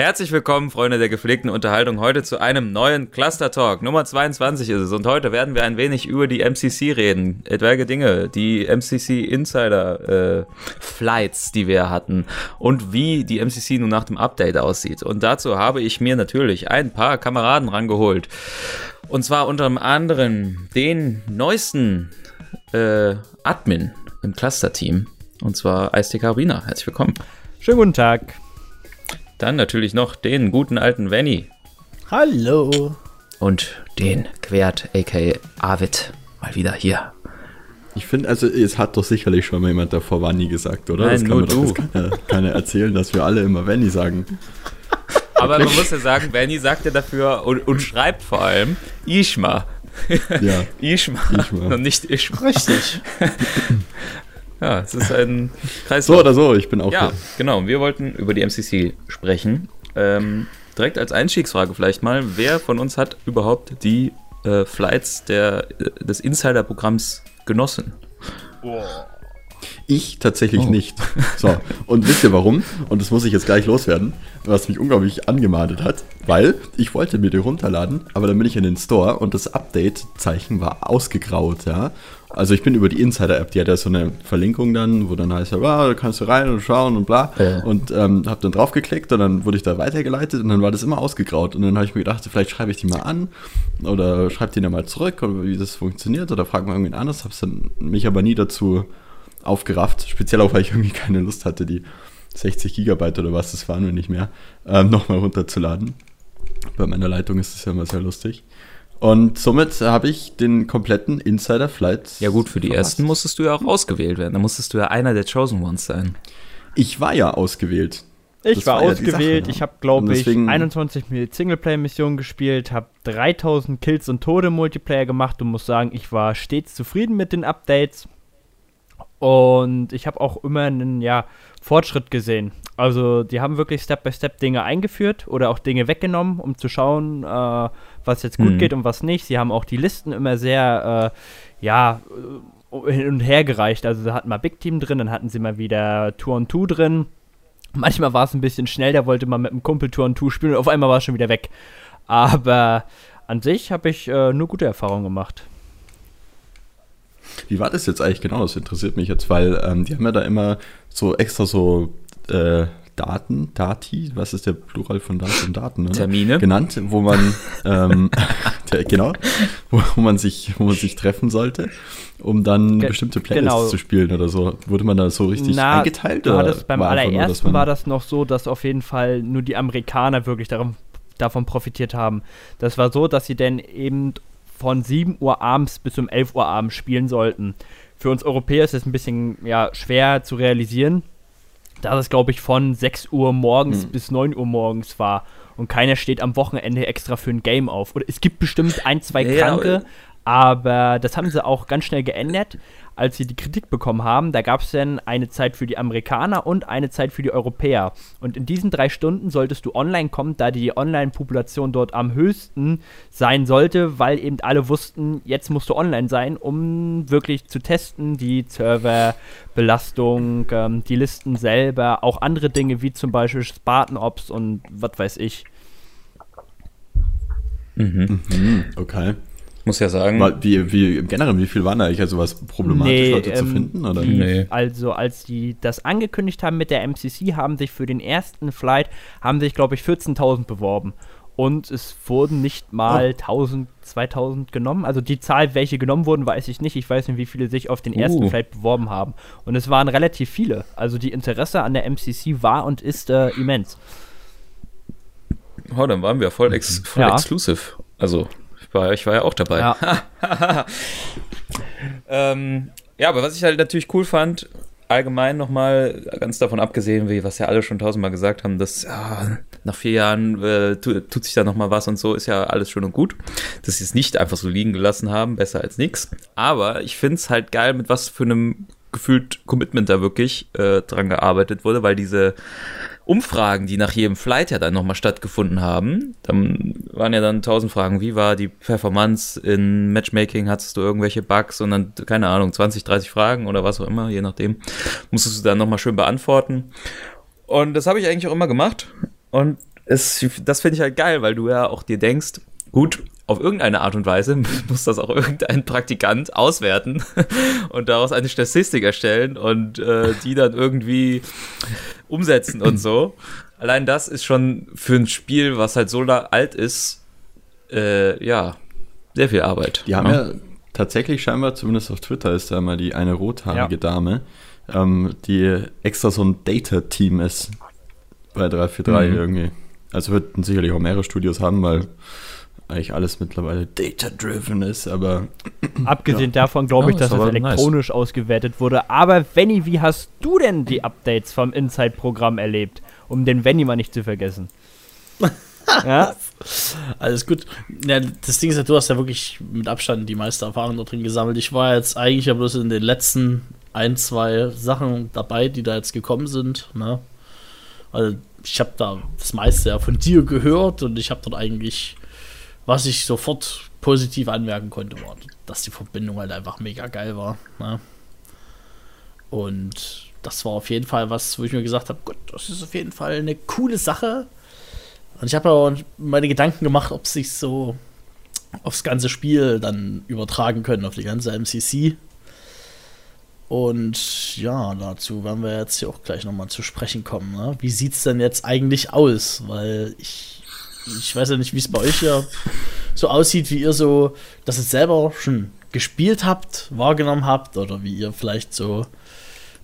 Herzlich willkommen, Freunde der gepflegten Unterhaltung, heute zu einem neuen Cluster Talk. Nummer 22 ist es und heute werden wir ein wenig über die MCC reden. Etwaige Dinge, die MCC Insider äh, Flights, die wir hatten und wie die MCC nun nach dem Update aussieht. Und dazu habe ich mir natürlich ein paar Kameraden rangeholt. Und zwar unter anderem den neuesten äh, Admin im Cluster-Team. Und zwar Eiste Carabiner. Herzlich willkommen. Schönen guten Tag. Dann natürlich noch den guten alten Venny. Hallo. Und den Quert, aka Arvid, mal wieder hier. Ich finde, also es hat doch sicherlich schon mal jemand davor Vanni gesagt, oder? Nein, das kann nur man du. Doch, das kann ja keiner erzählen, dass wir alle immer Vanni sagen. Aber man muss ja sagen, Venny sagt ja dafür und, und schreibt vor allem Ishma. Ja. Ishma. Ishma. Und nicht Ishma. Richtig. Ja, es ist ein Kreislauf. So oder so, ich bin auch Ja, hier. genau. Wir wollten über die MCC sprechen. Ähm, direkt als Einstiegsfrage vielleicht mal, wer von uns hat überhaupt die äh, Flights der, äh, des Insider-Programms genossen? Ich tatsächlich Oh. nicht. So, und wisst ihr warum? Und das muss ich jetzt gleich loswerden, was mich unglaublich angematet hat, weil ich wollte mir die runterladen, aber dann bin ich in den Store und das Update-Zeichen war ausgegraut, ja. Also ich bin über die Insider-App, die hat ja so eine Verlinkung dann, wo dann heißt, ja, ah, da kannst du rein und schauen und bla. Ja. Und ähm, habe dann draufgeklickt und dann wurde ich da weitergeleitet und dann war das immer ausgegraut. Und dann habe ich mir gedacht, vielleicht schreibe ich die mal an oder schreibe die dann mal zurück oder wie das funktioniert oder frage mal irgendwen anders. Habe dann mich aber nie dazu aufgerafft. Speziell auch, weil ich irgendwie keine Lust hatte, die 60 Gigabyte oder was das waren, wenn nicht mehr, ähm, nochmal runterzuladen. Bei meiner Leitung ist das ja immer sehr lustig. Und somit habe ich den kompletten Insider Flight. Ja gut, für die verpasst. ersten musstest du ja auch ausgewählt werden. Da musstest du ja einer der Chosen Ones sein. Ich war ja ausgewählt. Ich Das war, war ja ausgewählt. Sache, ich ja. habe, glaube ich, deswegen- 21 Singleplayer-Missionen gespielt, habe 3000 Kills und Tode Multiplayer gemacht und muss sagen, ich war stets zufrieden mit den Updates. Und ich habe auch immer einen ja, Fortschritt gesehen. Also, die haben wirklich Step-by-Step Dinge eingeführt oder auch Dinge weggenommen, um zu schauen, äh, was jetzt gut Mhm. geht und was nicht. Sie haben auch die Listen immer sehr, äh, ja, äh, hin und her gereicht. Also, sie hatten mal Big Team drin, dann hatten sie mal wieder Tour on Two drin. Manchmal war es ein bisschen schnell, da wollte man mit einem Kumpel Tour on Two spielen und auf einmal war es schon wieder weg. Aber an sich habe ich äh, nur gute Erfahrungen gemacht. Wie war das jetzt eigentlich genau? Das interessiert mich jetzt, weil ähm, die haben ja da immer so extra so äh, Daten, Dati, was ist der Plural von Daten und Daten? Ne? Termine. Genannt, wo man, ähm, der, genau, wo, wo, man sich, wo man sich treffen sollte, um dann Ge- bestimmte Playlists genau. zu spielen oder so. Wurde man da so richtig Na, eingeteilt? Du oder hattest beim war nur, allerersten man- war das noch so, dass auf jeden Fall nur die Amerikaner wirklich darum, davon profitiert haben. Das war so, dass sie dann eben von 7 Uhr abends bis um 11 Uhr abends spielen sollten. Für uns Europäer ist das ein bisschen ja, schwer zu realisieren, da es, glaube ich, von 6 Uhr morgens Hm. bis 9 Uhr morgens war. Und keiner steht am Wochenende extra für ein Game auf. Oder es gibt bestimmt ein, zwei Ja, Kranke, aber das haben sie auch ganz schnell geändert, als sie die Kritik bekommen haben. Da gab es dann eine Zeit für die Amerikaner und eine Zeit für die Europäer. Und in diesen drei Stunden solltest du online kommen, da die Online-Population dort am höchsten sein sollte, weil eben alle wussten, jetzt musst du online sein, um wirklich zu testen, die Serverbelastung, ähm, die Listen selber, auch andere Dinge wie zum Beispiel Spartan Ops und was weiß ich. Mhm. Hm, okay. Ich muss ja sagen, War, wie, wie, generell, wie viel waren da eigentlich? Also was problematisch, Nee, Leute zu ähm, finden? Oder? Die, Nee. Also als die das angekündigt haben mit der MCC, haben sich für den ersten Flight, haben sich glaube ich 14.000 beworben. Und es wurden nicht mal 1000, 2000 genommen. Also die Zahl, welche genommen wurden, weiß ich nicht. Ich weiß nicht, wie viele sich auf den ersten Uh. Flight beworben haben. Und es waren relativ viele. Also die Interesse an der MCC war und ist äh, immens. oh, dann waren wir voll, ex voll Ja. exclusive. Also, ich war, ich war ja auch dabei. Ja. Ähm, ja, aber was ich halt natürlich cool fand, allgemein nochmal, ganz davon abgesehen, wie was ja alle schon tausendmal gesagt haben, dass ja, nach vier Jahren äh, tu, tut sich da nochmal was und so, ist ja alles schön und gut. Dass sie es nicht einfach so liegen gelassen haben, besser als nichts. Aber ich finde es halt geil, mit was für einem gefühlt Commitment da wirklich äh, dran gearbeitet wurde, weil diese Umfragen, die nach jedem Flight ja dann nochmal stattgefunden haben, dann waren ja dann tausend Fragen, wie war die Performance in Matchmaking, hattest du irgendwelche Bugs und dann, keine Ahnung, 20, 30 Fragen oder was auch immer, je nachdem, musstest du dann nochmal schön beantworten. Und das habe ich eigentlich auch immer gemacht und es, das finde ich halt geil, weil du ja auch dir denkst, gut, auf irgendeine Art und Weise muss das auch irgendein Praktikant auswerten und daraus eine Statistik erstellen und äh, die dann irgendwie umsetzen und so. Allein das ist schon für ein Spiel, was halt so alt ist, äh, ja, sehr viel Arbeit. Die haben ja. ja tatsächlich scheinbar, zumindest auf Twitter ist da mal die eine rothaarige ja. Dame, ähm, die extra so ein Data-Team ist bei 343 mhm. irgendwie. Also würden sicherlich auch mehrere Studios haben, weil eigentlich alles mittlerweile data-driven ist, aber. Abgesehen ja. davon glaube ich, dass es elektronisch nice. ausgewertet wurde. Aber Venny, wie hast du denn die Updates vom Inside-Programm erlebt? Um den Venny mal nicht zu vergessen. ja? Alles gut. Ja, das Ding ist ja, du hast ja wirklich mit Abstand die meiste Erfahrung da drin gesammelt. Ich war jetzt eigentlich ja bloß in den letzten ein, zwei Sachen dabei, die da jetzt gekommen sind. Ne? Also ich habe da das meiste ja von dir gehört und ich habe dort eigentlich, was ich sofort positiv anmerken konnte, war, dass die Verbindung halt einfach mega geil war. Ne? Und das war auf jeden Fall was, wo ich mir gesagt habe, gut, das ist auf jeden Fall eine coole Sache. Und ich habe auch meine Gedanken gemacht, ob sich so aufs ganze Spiel dann übertragen können, auf die ganze MCC. Und ja, dazu werden wir jetzt hier auch gleich nochmal zu sprechen kommen. Ne? Wie sieht es denn jetzt eigentlich aus? Weil ich, ich weiß ja nicht, wie es bei euch ja so aussieht, wie ihr so, dass ihr selber schon gespielt habt, wahrgenommen habt oder wie ihr vielleicht so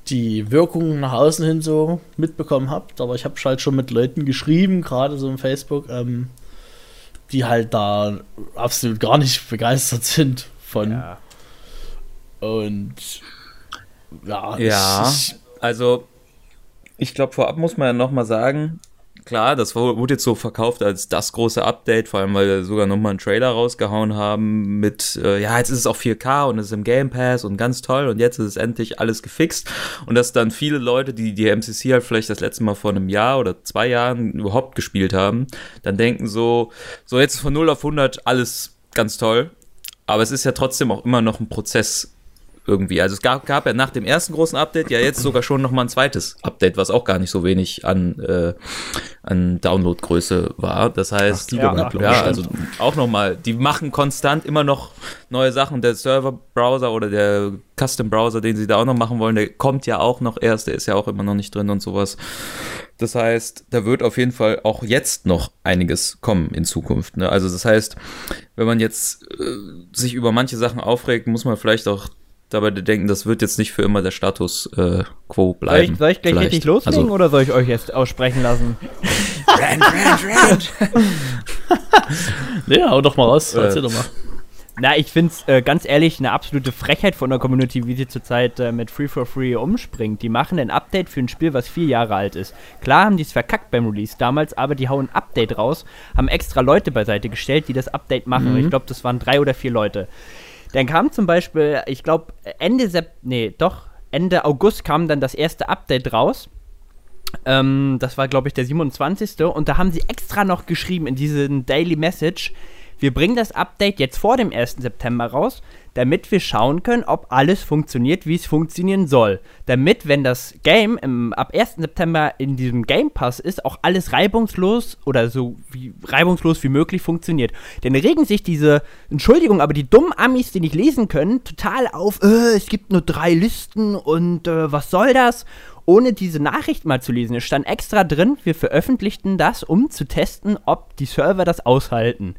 die Wirkung nach außen hin so mitbekommen habt. Aber ich habe halt schon mit Leuten geschrieben, gerade so im Facebook, ähm, die halt da absolut gar nicht begeistert sind von. Ja. Und ja, ja ich, also ich glaube, vorab muss man ja nochmal sagen, klar, das wurde jetzt so verkauft als das große Update, vor allem weil wir sogar nochmal einen Trailer rausgehauen haben mit, äh, ja, jetzt ist es auch 4K und es ist im Game Pass und ganz toll und jetzt ist es endlich alles gefixt. Und dass dann viele Leute, die die MCC halt vielleicht das letzte Mal vor einem Jahr oder zwei Jahren überhaupt gespielt haben, dann denken so, so jetzt von 0 auf 100 alles ganz toll, aber es ist ja trotzdem auch immer noch ein Prozess irgendwie. Also es gab, gab ja nach dem ersten großen Update ja jetzt sogar schon nochmal ein zweites Update, was auch gar nicht so wenig an, äh, an Downloadgröße war. Das heißt, Ach, ja, ja, also auch nochmal, die machen konstant immer noch neue Sachen. Der Server-Browser oder der Custom-Browser, den sie da auch noch machen wollen, der kommt ja auch noch erst, der ist ja auch immer noch nicht drin und sowas. Das heißt, da wird auf jeden Fall auch jetzt noch einiges kommen in Zukunft. Ne? Also das heißt, wenn man jetzt äh, sich über manche Sachen aufregt, muss man vielleicht auch dabei denken, das wird jetzt nicht für immer der Status äh, quo bleiben. Soll ich, soll ich gleich vielleicht. richtig loslegen also, oder soll ich euch jetzt aussprechen lassen? rand, rand, rand. nee, hau doch mal raus. Äh, Erzähl doch mal. Na, ich finde es äh, ganz ehrlich eine absolute Frechheit von der Community, wie sie zurzeit äh, mit Free for Free umspringt. Die machen ein Update für ein Spiel, was vier Jahre alt ist. Klar haben die es verkackt beim Release damals, aber die hauen ein Update raus, haben extra Leute beiseite gestellt, die das Update machen. Mhm. Ich glaube, das waren drei oder vier Leute. Dann kam zum Beispiel, ich glaube, Ende Sep nee, doch, Ende August kam dann das erste Update raus. Ähm, das war, glaube ich, der 27. Und da haben sie extra noch geschrieben in diesem Daily Message, wir bringen das Update jetzt vor dem 1. September raus, damit wir schauen können, ob alles funktioniert, wie es funktionieren soll. Damit, wenn das Game im, ab 1. September in diesem Game Pass ist, auch alles reibungslos oder so wie, reibungslos wie möglich funktioniert. Denn regen sich diese, Entschuldigung, aber die dummen Amis, die nicht lesen können, total auf, äh, es gibt nur drei Listen und äh, was soll das? ohne diese Nachricht mal zu lesen. Es stand extra drin, wir veröffentlichten das, um zu testen, ob die Server das aushalten.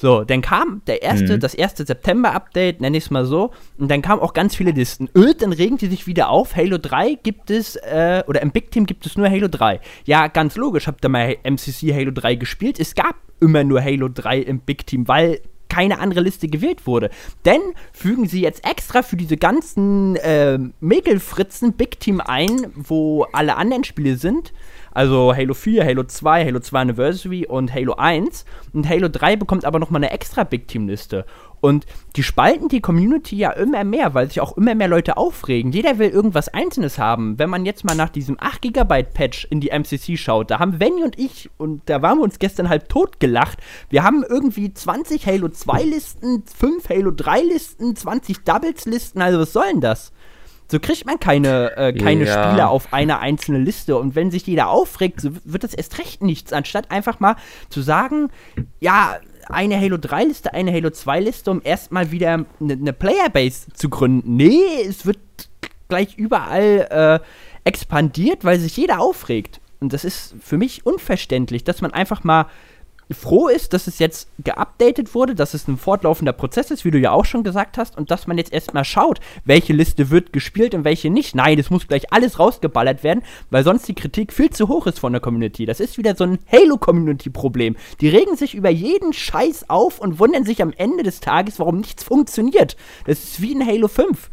So, dann kam der erste, mhm. das erste September-Update, nenne ich es mal so, und dann kamen auch ganz viele Listen. Öd, dann regen die sich wieder auf. Halo 3 gibt es, äh, oder im Big Team gibt es nur Halo 3. Ja, ganz logisch, habt ihr mal MCC Halo 3 gespielt? Es gab immer nur Halo 3 im Big Team, weil keine andere Liste gewählt wurde. Denn fügen sie jetzt extra für diese ganzen äh, Mäkelfritzen Big Team ein, wo alle anderen Spiele sind. Also Halo 4, Halo 2, Halo 2 Anniversary und Halo 1. Und Halo 3 bekommt aber nochmal eine extra Big Team Liste. Und die spalten die Community ja immer mehr, weil sich auch immer mehr Leute aufregen. Jeder will irgendwas Einzelnes haben. Wenn man jetzt mal nach diesem 8 GB Patch in die MCC schaut, da haben Venny und ich, und da waren wir uns gestern halb tot gelacht. Wir haben irgendwie 20 Halo 2 Listen, 5 Halo 3 Listen, 20 Doubles Listen. Also was soll denn das? So kriegt man keine, äh, keine Ja. Spieler auf eine einzelne Liste. Und wenn sich jeder aufregt, so wird das erst recht nichts, anstatt einfach mal zu sagen, ja, eine Halo 3 Liste, eine Halo 2 Liste, um erstmal wieder eine ne Playerbase zu gründen. Nee, es wird gleich überall äh, expandiert, weil sich jeder aufregt. Und das ist für mich unverständlich, dass man einfach mal froh ist, dass es jetzt geupdatet wurde, dass es ein fortlaufender Prozess ist, wie du ja auch schon gesagt hast, und dass man jetzt erstmal schaut, welche Liste wird gespielt und welche nicht. Nein, das muss gleich alles rausgeballert werden, weil sonst die Kritik viel zu hoch ist von der Community. Das ist wieder so ein Halo-Community-Problem. Die regen sich über jeden Scheiß auf und wundern sich am Ende des Tages, warum nichts funktioniert. Das ist wie in Halo 5.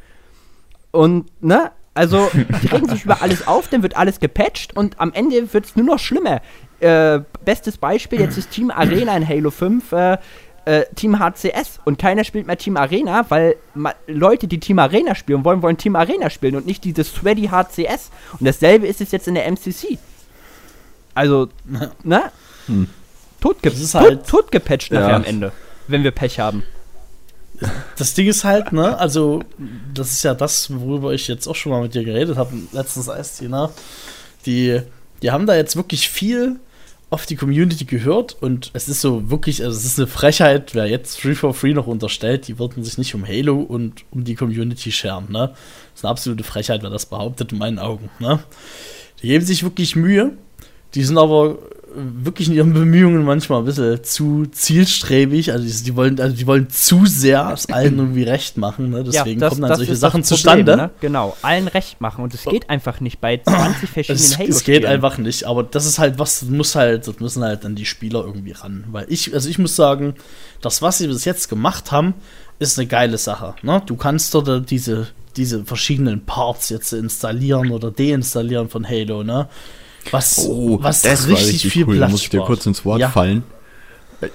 Und, ne? Also, die regen sich über alles auf, dann wird alles gepatcht und am Ende wird es nur noch schlimmer. Äh, bestes Beispiel, jetzt ist Team Arena in Halo 5 äh, äh, Team HCS und keiner spielt mehr Team Arena, weil ma Leute, die Team Arena spielen wollen, wollen Team Arena spielen und nicht dieses Sweaty HCS. Und dasselbe ist es jetzt in der MCC. Also, ne? Totge Das ist halt- tot, totgepatcht nachher Ja. am Ende, wenn wir Pech haben. Das Ding ist halt, ne, also, das ist ja das, worüber ich jetzt auch schon mal mit dir geredet habe, letztens Eistee, ne? Die, die haben da jetzt wirklich viel auf die Community gehört und es ist so wirklich, also es ist eine Frechheit, wer jetzt Free for Free noch unterstellt, die würden sich nicht um Halo und um die Community scheren, ne? Das ist eine absolute Frechheit, wer das behauptet, in meinen Augen, ne? Die geben sich wirklich Mühe, die sind aber wirklich in ihren Bemühungen manchmal ein bisschen zu zielstrebig. Also die, die wollen, also die wollen zu sehr es allen irgendwie recht machen. Ne? Deswegen das- kommen dann solche Sachen Problem, zustande. Ne? Genau, allen recht machen. Und es geht einfach nicht bei 20 verschiedenen halo es geht einfach nicht, aber das ist halt was, das muss halt, das müssen halt dann die Spieler irgendwie ran. Weil ich, also ich muss sagen, das, was sie bis jetzt gemacht haben, ist eine geile Sache. Ne? Du kannst dort diese, diese verschiedenen Parts jetzt installieren oder deinstallieren von Halo, ne? Was, Oh, was das richtig, richtig viel cool. Da Platz muss ich dir kurz ins Wort Ja. fallen.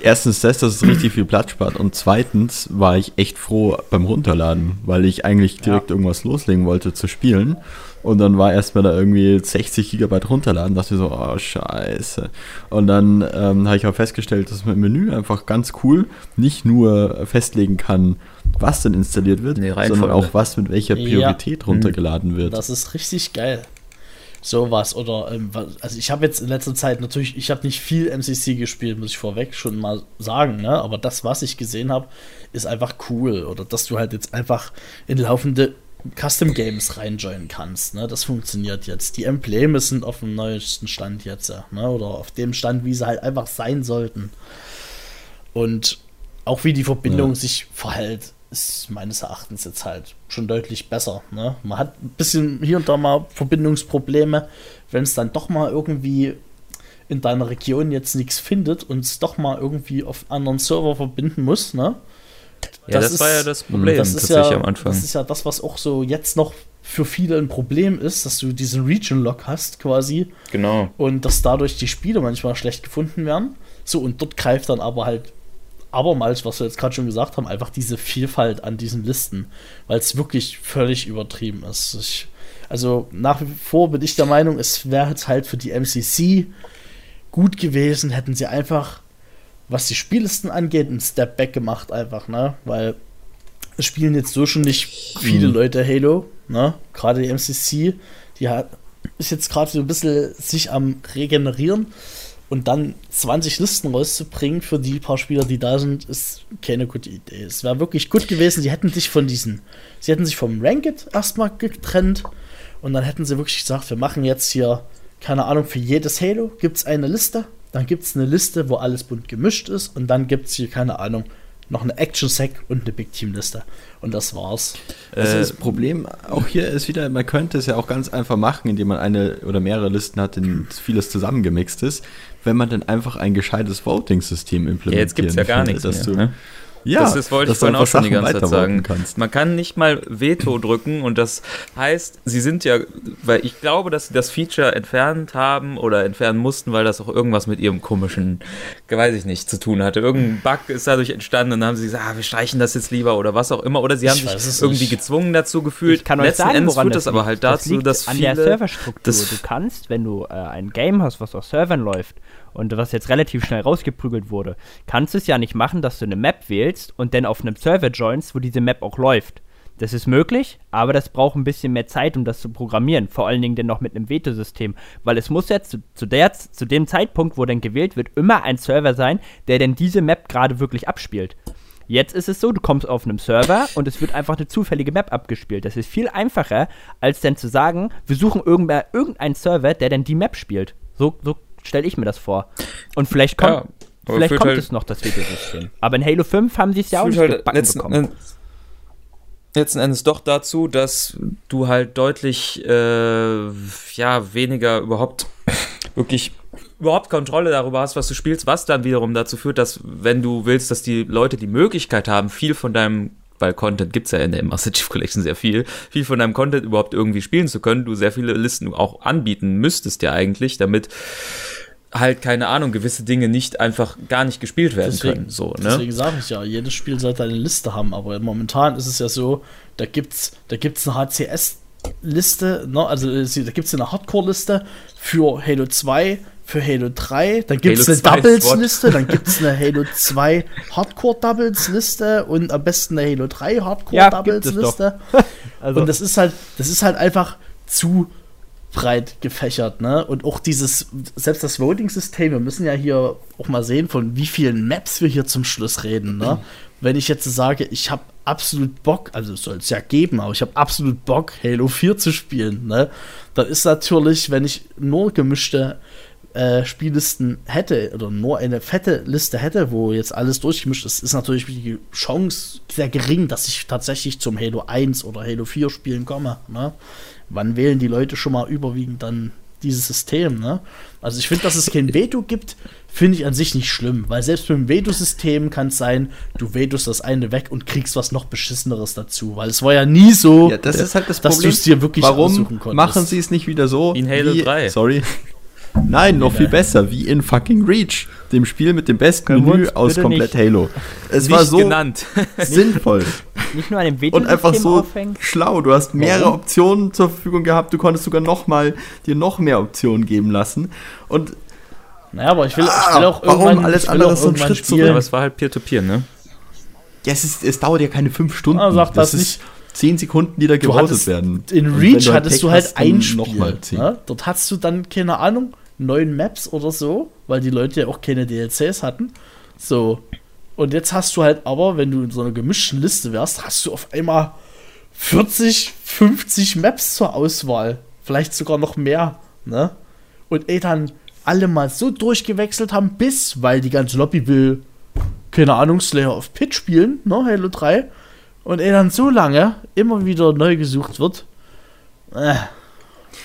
Erstens das, dass es richtig viel Platz spart und zweitens war ich echt froh beim Runterladen, weil ich eigentlich direkt irgendwas loslegen wollte zu spielen und dann war erstmal da irgendwie 60 Gigabyte runterladen, dachte ich so, oh scheiße. Und dann ähm, habe ich auch festgestellt, dass man im Menü einfach ganz cool nicht nur festlegen kann, was denn installiert wird, Nee, sondern auch was mit welcher Ja. Priorität runtergeladen wird. Das ist richtig geil. Sowas oder ähm, was- also ich habe jetzt in letzter Zeit natürlich, ich habe nicht viel MCC gespielt, muss ich vorweg schon mal sagen, ne? Aber das, was ich gesehen habe, ist einfach cool oder dass du halt jetzt einfach in laufende Custom Games reinjoinen kannst, ne? Das funktioniert jetzt. Die Embleme sind auf dem neuesten Stand jetzt, ja, ne? Oder auf dem Stand, wie sie halt einfach sein sollten. Und auch wie die Verbindung Ja. sich verhält, ist meines Erachtens jetzt halt schon deutlich besser. Ne? Man hat ein bisschen hier und da mal Verbindungsprobleme, wenn es dann doch mal irgendwie in deiner Region jetzt nichts findet und es doch mal irgendwie auf anderen Server verbinden muss. Ne? Ja, das, Das war ist- ja das Problem das ist tatsächlich ja, am Anfang. Das ist ja das, was auch so jetzt noch für viele ein Problem ist, dass du diesen Region-Lock hast quasi genau. und dass dadurch die Spiele manchmal schlecht gefunden werden. So, und dort greift dann aber halt abermals, was wir jetzt gerade schon gesagt haben, einfach diese Vielfalt an diesen Listen, weil es wirklich völlig übertrieben ist. Ich, also nach wie vor bin ich der Meinung, es wäre jetzt halt für die MCC gut gewesen, hätten sie einfach, was die Spiellisten angeht, einen Step Back gemacht einfach, ne? Weil es spielen jetzt so schon nicht viele Mhm. Leute Halo, ne? Gerade die MCC, die hat, ist jetzt gerade so ein bisschen sich am regenerieren und dann 20 Listen rauszubringen für die paar Spieler, die da sind, ist keine gute Idee. Es wäre wirklich gut gewesen, sie hätten sich von diesen, sie hätten sich vom Ranked erstmal getrennt und dann hätten sie wirklich gesagt, wir machen jetzt hier, keine Ahnung, für jedes Halo gibt es eine Liste, dann gibt es eine Liste, wo alles bunt gemischt ist und dann gibt es hier, keine Ahnung, noch eine Action-Sec und eine Big Team-Liste. Und das war's. Also das Problem auch hier ist wieder, man könnte es ja auch ganz einfach machen, indem man eine oder mehrere Listen hat, in vieles zusammengemixt ist, wenn man dann einfach ein gescheites Voting-System Ja, implementiert. jetzt gibt es ja gar nichts mehr. Ne? Ja, das, das wollte ich dass du vorhin auch schon die ganze Zeit sagen. Kannst. Man kann nicht mal Veto drücken und das heißt, sie sind ja, weil ich glaube, dass sie das Feature entfernt haben oder entfernen mussten, weil das auch irgendwas mit ihrem komischen, weiß ich nicht, zu tun hatte. Irgendein Bug ist dadurch entstanden und dann haben sie gesagt, ah, wir streichen das jetzt lieber oder was auch immer. Oder sie haben Ich sich irgendwie nicht. gezwungen dazu gefühlt. Ich kann euch Letzten sagen, Endes woran führt das das aber liegt. halt das dazu, liegt dass an viele... der Serverstruktur. das- du kannst, wenn du äh, ein Game hast, was auf Servern läuft und was jetzt relativ schnell rausgeprügelt wurde, kannst du es ja nicht machen, dass du eine Map wählst und dann auf einem Server joinst, wo diese Map auch läuft. Das ist möglich, aber das braucht ein bisschen mehr Zeit, um das zu programmieren. Vor allen Dingen dann noch mit einem Veto-System. Weil es muss jetzt zu, zu, der, zu dem Zeitpunkt, wo dann gewählt wird, immer ein Server sein, der denn diese Map gerade wirklich abspielt. Jetzt ist es so, du kommst auf einem Server und es wird einfach eine zufällige Map abgespielt. Das ist viel einfacher, als dann zu sagen, wir suchen irgendeinen Server, der dann die Map spielt. So, so stelle ich mir das vor. Und vielleicht kommt, ja, vielleicht kommt halt es noch, das Veto-System. Aber in Halo 5 haben sie es ja auch nicht halt bekommen letzten Endes doch dazu, dass du halt deutlich äh, ja weniger überhaupt wirklich überhaupt Kontrolle darüber hast, was du spielst, was dann wiederum dazu führt, dass wenn du willst, dass die Leute die Möglichkeit haben, viel von deinem weil Content gibt es ja in der Master Chief Collection sehr viel, viel von deinem Content überhaupt irgendwie spielen zu können, du sehr viele Listen auch anbieten müsstest ja eigentlich, damit halt, keine Ahnung, gewisse Dinge nicht einfach gar nicht gespielt werden deswegen, können. So, ne? Deswegen sage ich ja, jedes Spiel sollte eine Liste haben, aber momentan ist es ja so, da gibt's, da gibt's eine HCS-Liste, ne? also da gibt es eine Hardcore-Liste für Halo 2, für Halo 3, dann gibt es eine Doubles-Liste, dann gibt es eine Halo 2 Hardcore-Doubles-Liste und am besten eine Halo 3 Hardcore-Doubles-Liste. Ja, also. Und das ist halt, das ist halt einfach zu breit gefächert, ne? Und auch dieses, selbst das Voting-System, wir müssen ja hier auch mal sehen, von wie vielen Maps wir hier zum Schluss reden, ne? Wenn ich jetzt sage, ich habe absolut Bock, also soll es ja geben, aber ich habe absolut Bock, Halo 4 zu spielen, ne? Dann ist natürlich, wenn ich nur gemischte äh, Spiellisten hätte oder nur eine fette Liste hätte, wo jetzt alles durchgemischt ist, ist natürlich die Chance sehr gering, dass ich tatsächlich zum Halo 1 oder Halo 4 spielen komme. Ne? wann wählen die Leute schon mal überwiegend dann dieses System, ne? Also ich finde, dass es kein Veto gibt, finde ich an sich nicht schlimm, weil selbst mit dem Veto-System kann es sein, du vetust das eine weg und kriegst was noch beschisseneres dazu, weil es war ja nie so, ja, das ist halt das dass du es dir wirklich Warum aussuchen konntest. machen sie es nicht wieder so? In Halo wie, 3. Sorry. Nein, noch viel besser, wie in fucking Reach, dem Spiel mit dem besten Menü aus komplett nicht. Halo. Es nicht war so genannt. sinnvoll. Nicht nur an dem Und einfach so aufhängen. schlau. Du hast mehrere Warum? Optionen zur Verfügung gehabt. Du konntest sogar noch mal dir noch mehr Optionen geben lassen. Und naja, aber ich will, ah, ich will auch warum irgendwann alles andere so ein Schritt zurück. Aber es war halt Peer-to-Peer, -Peer, ne? Ja, es, ist, es dauert ja keine fünf Stunden. Ah, sag das, das nicht zehn Sekunden, die da gevotet werden. In Reach hattest du halt ein Spiel. Ne? Dort hast du dann, keine Ahnung, neuen Maps oder so, weil die Leute ja auch keine DLCs hatten. So. Und jetzt hast du halt aber, wenn du in so einer gemischten Liste wärst, hast du auf einmal 40, 50 Maps zur Auswahl. Vielleicht sogar noch mehr. Ne? Und ey, dann alle mal so durchgewechselt haben, bis, weil die ganze Lobby will, keine Ahnung, Slayer of Pit spielen, ne, Halo 3. Und ey, dann so lange immer wieder neu gesucht wird. Äh.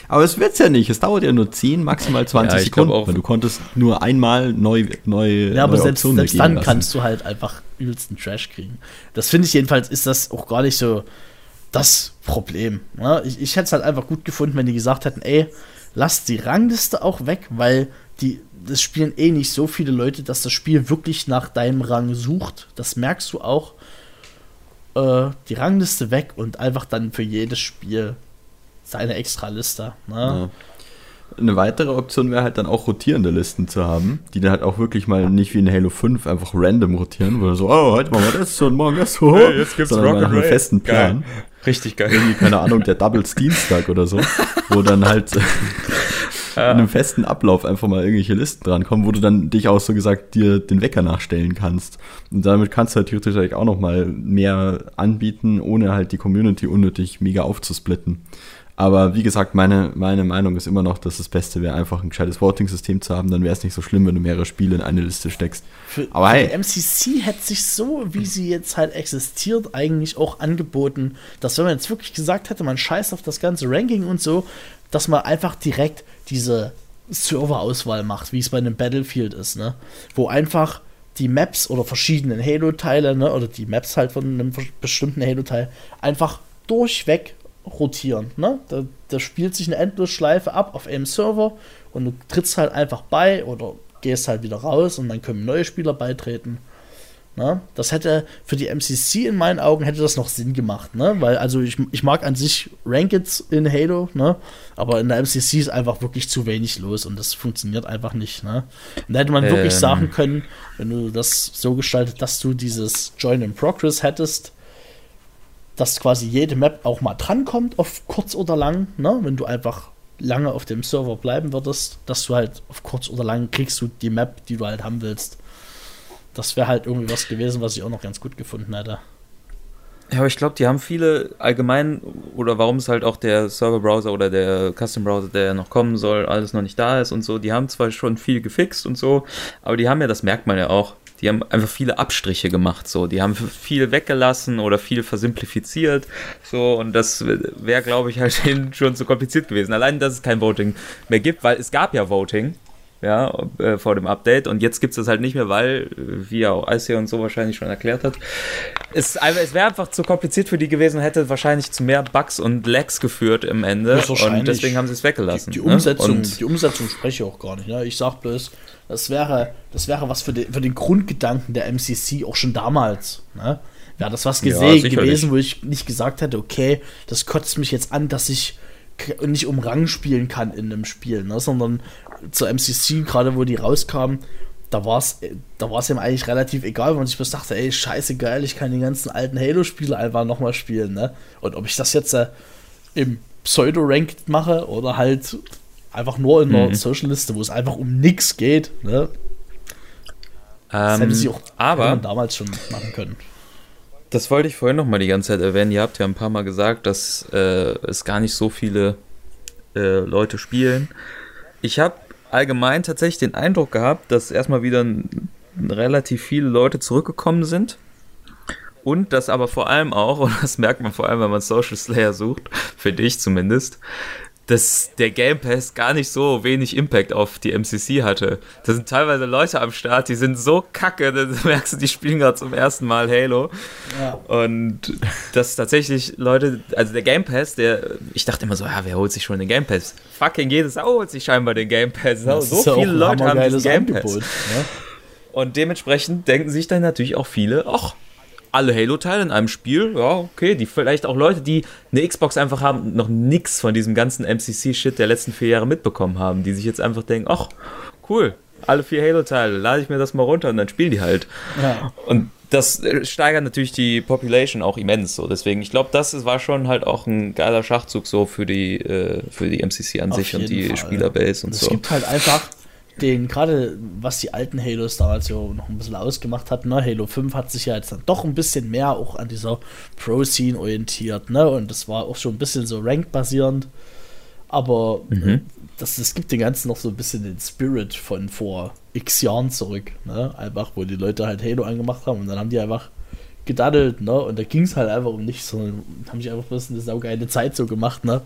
Aber es wird's ja nicht. Es dauert ja nur 10, maximal 20 ja, Sekunden. Auch. Weil du konntest nur einmal neu, neu Ja, aber selbst, selbst dann lassen. kannst du halt einfach übelsten Trash kriegen. Das finde ich jedenfalls, ist das auch gar nicht so das Problem. Ja, ne? ich, ich hätte es halt einfach gut gefunden, wenn die gesagt hätten, ey, lass die Rangliste auch weg, weil die, das spielen eh nicht so viele Leute, dass das Spiel wirklich nach deinem Rang sucht. Das merkst du auch. Äh, die Rangliste weg und einfach dann für jedes Spiel seine extra Liste. Ne? Ja. Eine weitere Option wäre halt dann auch rotierende Listen zu haben, die dann halt auch wirklich mal nicht wie in Halo 5 einfach random rotieren, wo du so, oh, heute machen wir das und morgen das, oh, hey, jetzt gibt's sondern Rock einen festen Plan. Geil. Richtig geil. Irgendwie, keine Ahnung, der Doubles Dienstag oder so, wo dann halt in einem festen Ablauf einfach mal irgendwelche Listen drankommen, wo du dann dich auch so gesagt dir den Wecker nachstellen kannst. Und damit kannst du halt theoretisch auch noch mal mehr anbieten, ohne halt die Community unnötig mega aufzusplitten. Aber wie gesagt, meine, meine Meinung ist immer noch, dass das Beste wäre, einfach ein gescheites Voting-System zu haben. Dann wäre es nicht so schlimm, wenn du mehrere Spiele in eine Liste steckst. Für, Aber hey. Die MCC hätte sich so, wie sie jetzt halt existiert, eigentlich auch angeboten, dass wenn man jetzt wirklich gesagt hätte, man scheißt auf das ganze Ranking und so, dass man einfach direkt diese Serverauswahl macht, wie es bei einem Battlefield ist, ne? Wo einfach die Maps oder verschiedenen Halo-Teile, ne, oder die Maps halt von einem bestimmten Halo-Teil einfach durchweg rotieren. Ne? Da, da spielt sich eine Endlosschleife ab auf einem Server und du trittst halt einfach bei oder gehst halt wieder raus und dann können neue Spieler beitreten. Ne? Das hätte für die MCC in meinen Augen hätte das noch Sinn gemacht, ne? Weil also ich, ich mag an sich Rankeds in Halo, ne? Aber in der MCC ist einfach wirklich zu wenig los und das funktioniert einfach nicht, ne? Und da hätte man ähm. wirklich sagen können, wenn du das so gestaltet, dass du dieses Join in Progress hättest, dass quasi jede Map auch mal drankommt, auf kurz oder lang, ne? wenn du einfach lange auf dem Server bleiben würdest, dass du halt auf kurz oder lang kriegst du die Map, die du halt haben willst. Das wäre halt irgendwie was gewesen, was ich auch noch ganz gut gefunden hätte. Ja, aber ich glaube, die haben viele allgemein, oder warum es halt auch der Server-Browser oder der Custom-Browser, der noch kommen soll, alles noch nicht da ist und so, die haben zwar schon viel gefixt und so, aber die haben ja, das merkt man ja auch, die haben einfach viele Abstriche gemacht, so, die haben viel weggelassen oder viel versimplifiziert, so, und das wäre, glaube ich, halt schon zu kompliziert gewesen. Allein, dass es kein Voting mehr gibt, weil es gab ja Voting, ja, äh, vor dem Update. Und jetzt gibt es das halt nicht mehr, weil, wie ja auch Ice und so wahrscheinlich schon erklärt hat, es, es wäre einfach zu kompliziert für die gewesen, hätte wahrscheinlich zu mehr Bugs und Lags geführt im Ende. Und deswegen haben sie es weggelassen. Die, die ne? Umsetzung, ne? die Umsetzung spreche ich auch gar nicht. Ne? Ich sag bloß, das wäre, das wäre was für, den, für den Grundgedanken der MCC auch schon damals. Ne? Wäre das was gesehen, ja, gewesen, wo ich nicht gesagt hätte, okay, das kotzt mich jetzt an, dass ich nicht um Rang spielen kann in einem Spiel, ne? sondern zur MCC, gerade wo die rauskamen, da war es da war's ihm eigentlich relativ egal, weil man sich bloß dachte, ey, scheiße geil, ich kann die ganzen alten Halo-Spiele einfach nochmal spielen. Ne? Und ob ich das jetzt äh, im Pseudo-Ranked mache oder halt einfach nur in einer mhm. Social-Liste, wo es einfach um nichts geht, ne? Das ähm, hätte sie auch aber, damals schon machen können. Das wollte ich vorhin noch mal die ganze Zeit erwähnen. Ihr habt ja ein paar Mal gesagt, dass äh, es gar nicht so viele äh, Leute spielen. Ich habe allgemein tatsächlich den Eindruck gehabt, dass erstmal wieder ein, relativ viele Leute zurückgekommen sind. Und dass aber vor allem auch, und das merkt man vor allem, wenn man Social Slayer sucht, für dich zumindest, dass der Game Pass gar nicht so wenig Impact auf die MCC hatte. Da sind teilweise Leute am Start, die sind so kacke, da merkst du, die spielen gerade zum ersten Mal Halo. Ja. Und dass tatsächlich Leute, also der Game Pass, der, ich dachte immer so, ja, wer holt sich schon den Game Pass? Fucking jedes Sau holt sich scheinbar den Game Pass. Das so viele Leute haben diesen Game Pass. Angebot, ne? Und dementsprechend denken sich dann natürlich auch viele, ach, alle Halo-Teile in einem Spiel, ja, okay, die vielleicht auch Leute, die eine Xbox einfach haben, noch nichts von diesem ganzen MCC-Shit der letzten vier Jahre mitbekommen haben, die sich jetzt einfach denken, ach, cool, alle vier Halo-Teile, lade ich mir das mal runter und dann spielen die halt. Ja. Und das äh, steigert natürlich die Population auch immens. So. Deswegen, ich glaube, das war schon halt auch ein geiler Schachzug so für die, äh, für die MCC an Auf sich und die Fall. Spielerbase und es so. Es gibt halt einfach den, gerade was die alten Halos damals so noch ein bisschen ausgemacht hat, ne, Halo 5 hat sich ja jetzt dann doch ein bisschen mehr auch an dieser Pro-Scene orientiert, ne, und das war auch schon ein bisschen so Rank-basierend, aber mhm. das, das gibt den Ganzen noch so ein bisschen den Spirit von vor x Jahren zurück, ne, einfach, wo die Leute halt Halo angemacht haben und dann haben die einfach gedaddelt, ne, und da ging es halt einfach um nichts, sondern haben sich einfach bloß eine saugeile Zeit so gemacht, ne,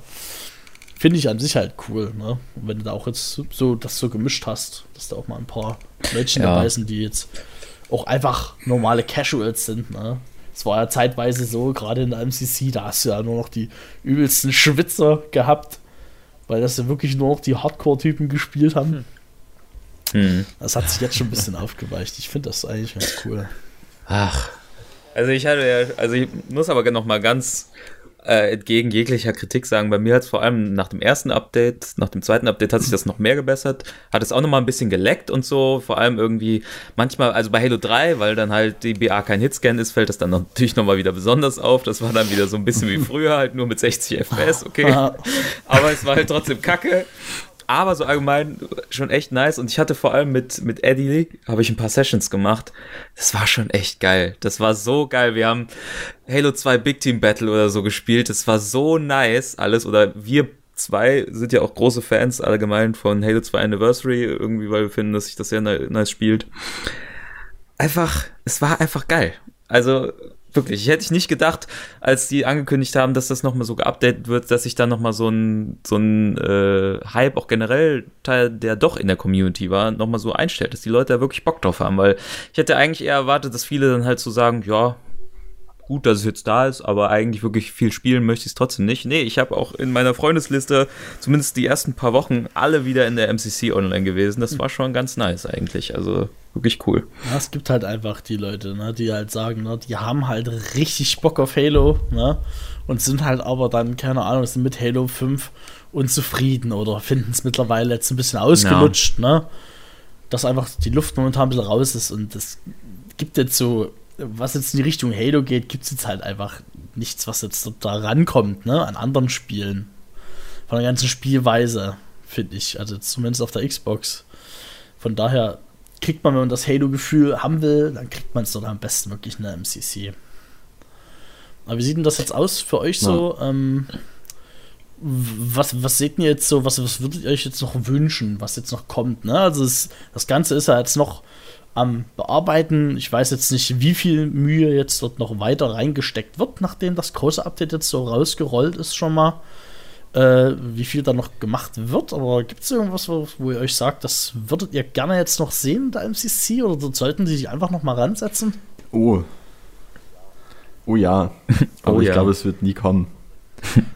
finde ich an sich halt cool, ne? Und wenn du da auch jetzt so das so gemischt hast, dass da auch mal ein paar Leute ja. dabei sind, die jetzt auch einfach normale Casuals sind, ne? Es war ja zeitweise so, gerade in der MCC, da hast du ja nur noch die übelsten Schwitzer gehabt, weil das ja wirklich nur noch die Hardcore-Typen gespielt haben. Hm. Das hat sich jetzt schon ein bisschen aufgeweicht. Ich finde das eigentlich ganz cool. Ach. Also ich hatte ja, also ich muss aber noch mal ganz äh, entgegen jeglicher Kritik sagen, bei mir hat es vor allem nach dem ersten Update, nach dem zweiten Update hat sich das noch mehr gebessert, hat es auch noch mal ein bisschen geleckt und so, vor allem irgendwie manchmal, also bei Halo 3, weil dann halt die BA kein Hitscan ist, fällt das dann natürlich noch mal wieder besonders auf, das war dann wieder so ein bisschen wie früher, halt nur mit 60 FPS, okay, aber es war halt trotzdem kacke aber so allgemein schon echt nice. Und ich hatte vor allem mit, mit Eddie, habe ich ein paar Sessions gemacht. Das war schon echt geil. Das war so geil. Wir haben Halo 2 Big Team Battle oder so gespielt. Das war so nice alles. Oder wir zwei sind ja auch große Fans allgemein von Halo 2 Anniversary, irgendwie, weil wir finden, dass sich das sehr nice spielt. Einfach, es war einfach geil. Also Wirklich, ich hätte ich nicht gedacht, als die angekündigt haben, dass das nochmal so geupdatet wird, dass sich dann nochmal so ein, so ein äh, Hype, auch generell Teil, der doch in der Community war, nochmal so einstellt, dass die Leute da wirklich Bock drauf haben, weil ich hätte eigentlich eher erwartet, dass viele dann halt so sagen, ja, gut, dass es jetzt da ist, aber eigentlich wirklich viel spielen möchte ich es trotzdem nicht. Nee, ich habe auch in meiner Freundesliste zumindest die ersten paar Wochen alle wieder in der MCC online gewesen. Das war schon ganz nice eigentlich. Also wirklich cool. Ja, es gibt halt einfach die Leute, ne, die halt sagen, ne, die haben halt richtig Bock auf Halo, ne? Und sind halt aber dann, keine Ahnung, sind mit Halo 5 unzufrieden oder finden es mittlerweile jetzt ein bisschen ausgelutscht, ja. ne? Dass einfach die Luft momentan ein bisschen raus ist und es gibt jetzt so was jetzt in die Richtung Halo geht, gibt es jetzt halt einfach nichts, was jetzt da rankommt, ne, an anderen Spielen. Von der ganzen Spielweise, finde ich. Also zumindest auf der Xbox. Von daher kriegt man, wenn man das Halo-Gefühl haben will, dann kriegt man es doch am besten wirklich in der MCC. Aber wie sieht denn das jetzt aus für euch so? Ja. Ähm, was, was seht ihr jetzt so, was, was würdet ihr euch jetzt noch wünschen, was jetzt noch kommt? Ne? Also es, das Ganze ist ja jetzt noch am Bearbeiten. Ich weiß jetzt nicht, wie viel Mühe jetzt dort noch weiter reingesteckt wird, nachdem das große Update jetzt so rausgerollt ist schon mal. Äh, wie viel da noch gemacht wird, aber gibt es irgendwas, wo, wo, ihr euch sagt, das würdet ihr gerne jetzt noch sehen, der MCC, oder sollten die sich einfach noch mal ransetzen? Oh. Oh ja. Aber oh ich ja. glaube, es wird nie kommen.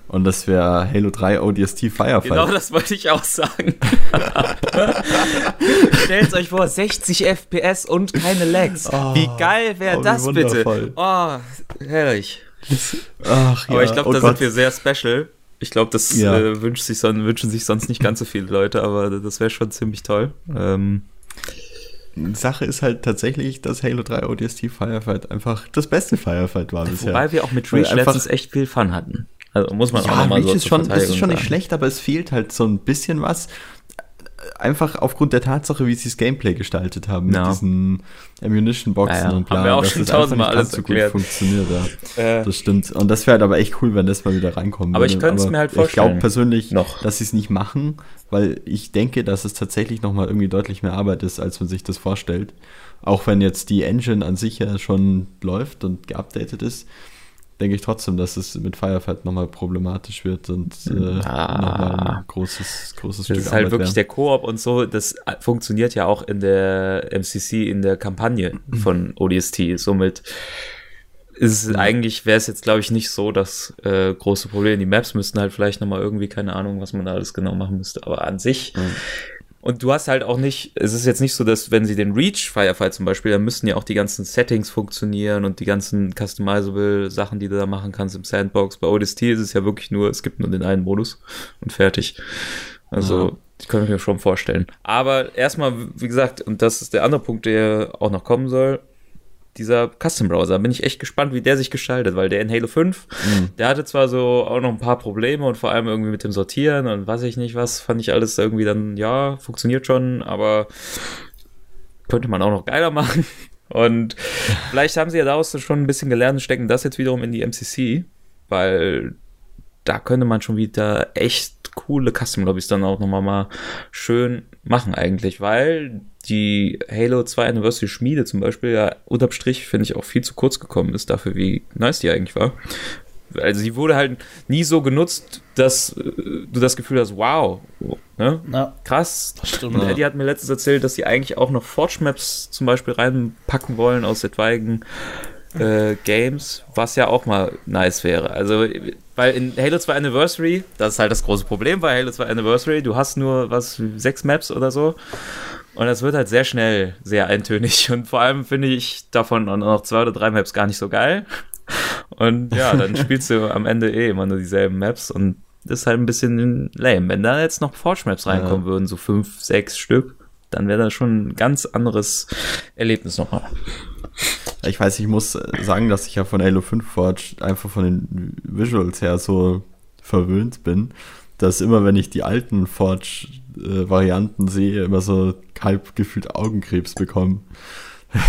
Und das wäre Halo 3 ODST Firefight. Genau das wollte ich auch sagen. Stellt euch vor, 60 FPS und keine Lags. Oh, wie geil wäre oh, das bitte? Oh, herrlich. Ach, ja. Aber ich glaube, oh da Gott. sind wir sehr special. Ich glaube, das ja. äh, wünscht sich, wünschen sich sonst nicht ganz so viele Leute, aber das wäre schon ziemlich toll. Ähm, Sache ist halt tatsächlich, dass Halo 3 ODST Firefight einfach das beste Firefight war bisher. Wobei wir auch mit Reach letztens echt viel Fun hatten. Also muss man ja, auch nochmal so ist schon, ist schon nicht schlecht, aber es fehlt halt so ein bisschen was. Einfach aufgrund der Tatsache, wie sie das Gameplay gestaltet haben, ja. mit diesen Ammunition-Boxen ja, ja. und bla. Haben wir auch schon tausendmal alles so gut funktioniert. Ja. Äh. Das stimmt. Und das wäre halt aber echt cool, wenn das mal wieder reinkommt. Aber ich könnte es mir halt vorstellen. Ich glaube persönlich, noch. dass sie es nicht machen, weil ich denke, dass es tatsächlich nochmal irgendwie deutlich mehr Arbeit ist, als man sich das vorstellt. Auch wenn jetzt die Engine an sich ja schon läuft und geupdatet ist denke ich trotzdem, dass es mit Firefight nochmal problematisch wird und äh, ah, nochmal ein großes, großes Stück Das ist halt Arbeit wirklich werden. der Koop und so, das funktioniert ja auch in der MCC, in der Kampagne von ODST. Somit ist es eigentlich, wäre es jetzt, glaube ich, nicht so das äh, große Problem. Die Maps müssten halt vielleicht nochmal irgendwie, keine Ahnung, was man da alles genau machen müsste, aber an sich. Mhm und du hast halt auch nicht, es ist jetzt nicht so, dass wenn sie den Reach Firefight zum Beispiel, dann müssten ja auch die ganzen Settings funktionieren und die ganzen customizable Sachen, die du da machen kannst im Sandbox. Bei ODST ist es ja wirklich nur, es gibt nur den einen Modus und fertig. Also, ja. ich kann mir schon vorstellen. Aber erstmal, wie gesagt, und das ist der andere Punkt, der auch noch kommen soll, dieser Custom Browser. Bin ich echt gespannt, wie der sich gestaltet, weil der in Halo 5, mhm. der hatte zwar so auch noch ein paar Probleme und vor allem irgendwie mit dem Sortieren und weiß ich nicht was, fand ich alles irgendwie dann, ja, funktioniert schon, aber könnte man auch noch geiler machen. Und vielleicht haben sie ja daraus schon ein bisschen gelernt und stecken das jetzt wiederum in die MCC, weil da könnte man schon wieder echt coole Custom Lobbys dann auch nochmal mal schön machen eigentlich, weil die Halo 2 Anniversary Schmiede zum Beispiel ja unterm Strich, finde ich, auch viel zu kurz gekommen ist dafür, wie nice die eigentlich war. Also sie wurde halt nie so genutzt, dass äh, du das Gefühl hast, wow, ne? Ja, krass. Stimmt, Und Eddie hat mir letztens erzählt, dass sie eigentlich auch noch Forge Maps zum Beispiel reinpacken wollen aus etwaigen äh, Games, was ja auch mal nice wäre. Also, weil in Halo 2 Anniversary, das ist halt das große Problem bei Halo 2 Anniversary, du hast nur was, sechs Maps oder so. Und das wird halt sehr schnell sehr eintönig. Und vor allem finde ich davon noch zwei oder drei Maps gar nicht so geil. Und ja, dann spielst du am Ende eh immer nur dieselben Maps und das ist halt ein bisschen lame. Wenn da jetzt noch Forge Maps reinkommen ja. würden, so fünf, sechs Stück, dann wäre das schon ein ganz anderes Erlebnis nochmal. Ich weiß, ich muss sagen, dass ich ja von Halo 5 Forge einfach von den Visuals her so verwöhnt bin, dass immer, wenn ich die alten Forge-Varianten sehe, immer so halb gefühlt Augenkrebs bekomme.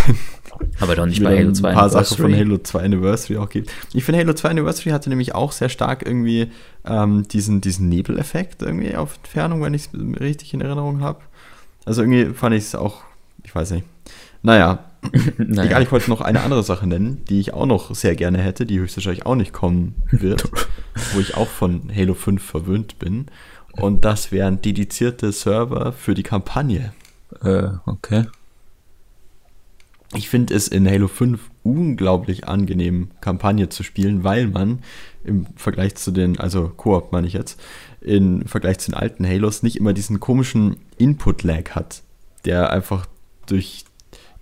Aber doch nicht bei Halo 2 Ein paar Sachen von Halo 2 Anniversary auch gibt. Ich finde, Halo 2 Anniversary hatte nämlich auch sehr stark irgendwie ähm, diesen, diesen Nebeleffekt irgendwie auf Entfernung, wenn ich es richtig in Erinnerung habe. Also irgendwie fand ich es auch, ich weiß nicht. Naja, naja. egal, ich wollte noch eine andere Sache nennen, die ich auch noch sehr gerne hätte, die höchstwahrscheinlich auch nicht kommen wird, wo ich auch von Halo 5 verwöhnt bin. Und das wären dedizierte Server für die Kampagne. Äh, okay. Ich finde es in Halo 5 unglaublich angenehm, Kampagne zu spielen, weil man im Vergleich zu den, also Koop meine ich jetzt, im Vergleich zu den alten Halos nicht immer diesen komischen Input-Lag hat, der einfach durch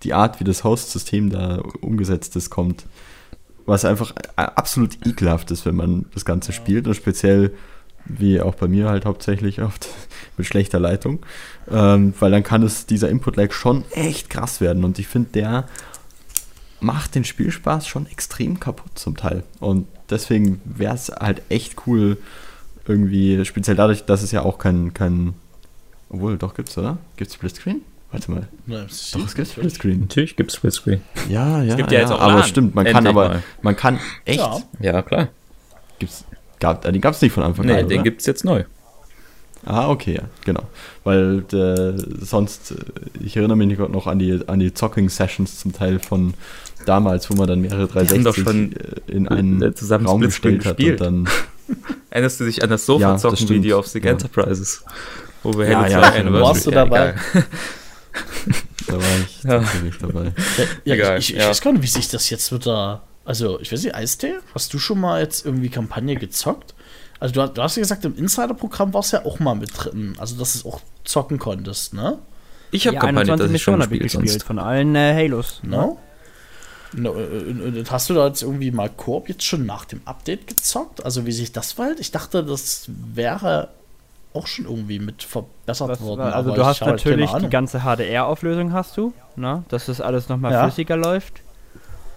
die Art, wie das Host-System da umgesetzt ist, kommt. Was einfach absolut ekelhaft ist, wenn man das Ganze spielt und speziell wie auch bei mir halt hauptsächlich oft mit schlechter Leitung, ähm, weil dann kann es dieser Input-Lag schon echt krass werden und ich finde der macht den Spielspaß schon extrem kaputt zum Teil. Und deswegen wäre es halt echt cool, irgendwie, speziell dadurch, dass es ja auch kein, kein obwohl, doch gibt's, oder? Gibt's Splitscreen? Warte mal. Na, Doch, es gibt Splitscreen. Natürlich gibt es Splitscreen. Ja, ja, gibt ja jetzt auch aber LAN. stimmt, man kann Endlich aber, mal. man kann echt, Ja. Ja, klar. gibt's, gab, äh, den gab's nicht von Anfang Nee, an, den oder? gibt es jetzt neu. Ah, okay, ja, genau. Weil äh, sonst, äh, ich erinnere mich noch an die, an die Zocking-Sessions zum Teil von damals, wo man dann mehrere haben doch 360 schon, äh, in einen zusammen Raum gestellt hat gespielt. und dann Erinnerst du dich an das Ja, Sofa-Zocken-Video stimmt. auf Sig Ja. Enterprises? Wo wir Ja, ja, 2 stimmt. Anniversary- Warst du Ja, dabei? da war ich Ja. tatsächlich dabei. Ja, ja, Egal, ich, ich, ja. weiß gar nicht, wie sich das jetzt wieder. Also, ich weiß nicht, Eistee, hast du schon mal jetzt irgendwie Kampagne gezockt? Also, du, hast- du hast ja gesagt, im Insider-Programm warst du ja auch mal mit drin. Also, dass du es auch zocken konntest, ne? Ich habe ja, Kampagne 21 tatsächlich schon habe ich gespielt. gespielt, Sonst. von allen äh, Halos. No? No, äh, und- und hast du da jetzt irgendwie mal Koop jetzt schon nach dem Update gezockt? Also, wie sich das verhält? Ich dachte, das wäre auch schon irgendwie mit verbessert Was, worden. also aber du ich hast halt natürlich die ganze HDR-Auflösung hast du, ne? dass das alles nochmal Ja. flüssiger läuft.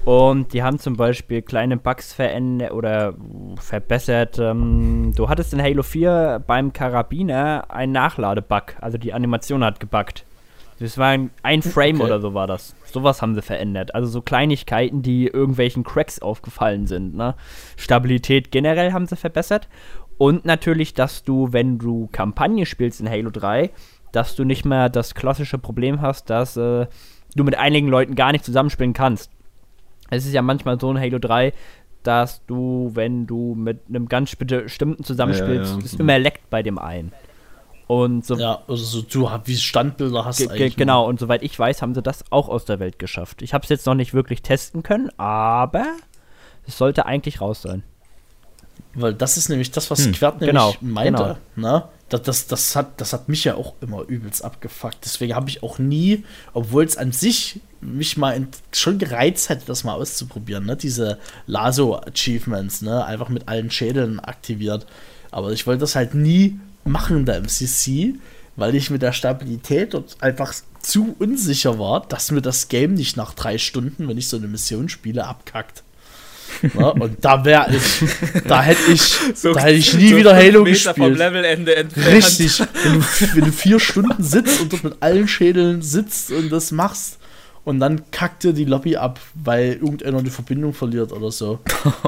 Und die haben zum Beispiel kleine Bugs verändert oder verbessert. Ähm, du hattest in Halo 4 beim Karabiner einen Nachladebug, also die Animation hat gebuggt. Das war ein, ein Frame Okay. oder so war das. Sowas haben sie verändert. Also so Kleinigkeiten, die irgendwelchen Cracks aufgefallen sind. Ne? Stabilität generell haben sie verbessert. Und natürlich, dass du, wenn du Kampagne spielst in Halo 3, dass du nicht mehr das klassische Problem hast, dass äh, du mit einigen Leuten gar nicht zusammenspielen kannst. Es ist ja manchmal so in Halo 3, dass du, wenn du mit einem ganz bestimmten zusammenspielst, Ja, ja, ja. es immer leckt bei dem einen. Und so Ja, also so, du wie Standbilder hast Ge eigentlich. genau, und soweit ich weiß, haben sie das auch aus der Welt geschafft. Ich habe es jetzt noch nicht wirklich testen können, aber es sollte eigentlich raus sein. Weil das ist nämlich das, was Hm, Quert nämlich genau, meinte. Ne? Das, das, das, hat, das hat mich ja auch immer übelst abgefuckt. Deswegen habe ich auch nie, obwohl es an sich mich mal schon gereizt hätte, das mal auszuprobieren, ne? diese Lasso-Achievements, ne? einfach mit allen Schädeln aktiviert. Aber ich wollte das halt nie machen, da im CC, weil ich mit der Stabilität dort einfach zu unsicher war, dass mir das Game nicht nach drei Stunden, wenn ich so eine Mission spiele, abkackt. Ne? Und da wäre ich, da hätte ich, da hätte ich nie so wieder Halo Meter gespielt. Richtig. Wenn du, wenn du vier Stunden sitzt und dort mit allen Schädeln sitzt und das machst und dann kackt dir die Lobby ab, weil irgendeiner die Verbindung verliert oder so.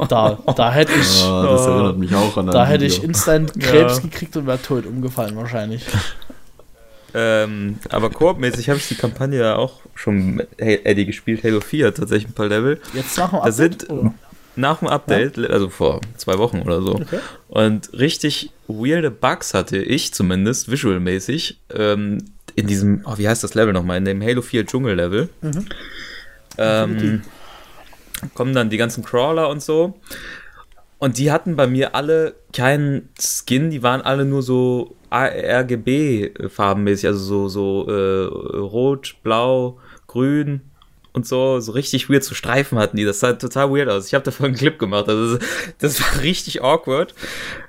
Da, da hätte ich, Oh, das erinnert mich auch an da hätte ich Video. instant Krebs gekriegt und wäre tot umgefallen wahrscheinlich. Ähm, aber koopmäßig habe ich die Kampagne ja auch schon mit Eddie gespielt, Halo 4, tatsächlich ein paar Level. Jetzt nach dem Da sind oder? nach dem Update, also vor zwei Wochen oder so, Okay. und richtig weirde Bugs hatte ich zumindest, visualmäßig, ähm, in diesem, oh, wie heißt das Level nochmal, in dem Halo 4 Dschungel-Level. Ähm, kommen dann die ganzen Crawler und so. Und die hatten bei mir alle keinen Skin, die waren alle nur so RGB-farbenmäßig, also so, so äh, rot, blau, grün und so, so richtig weird, so Streifen hatten die. Das sah total weird aus. Ich habe davon einen Clip gemacht. Also das, war richtig awkward,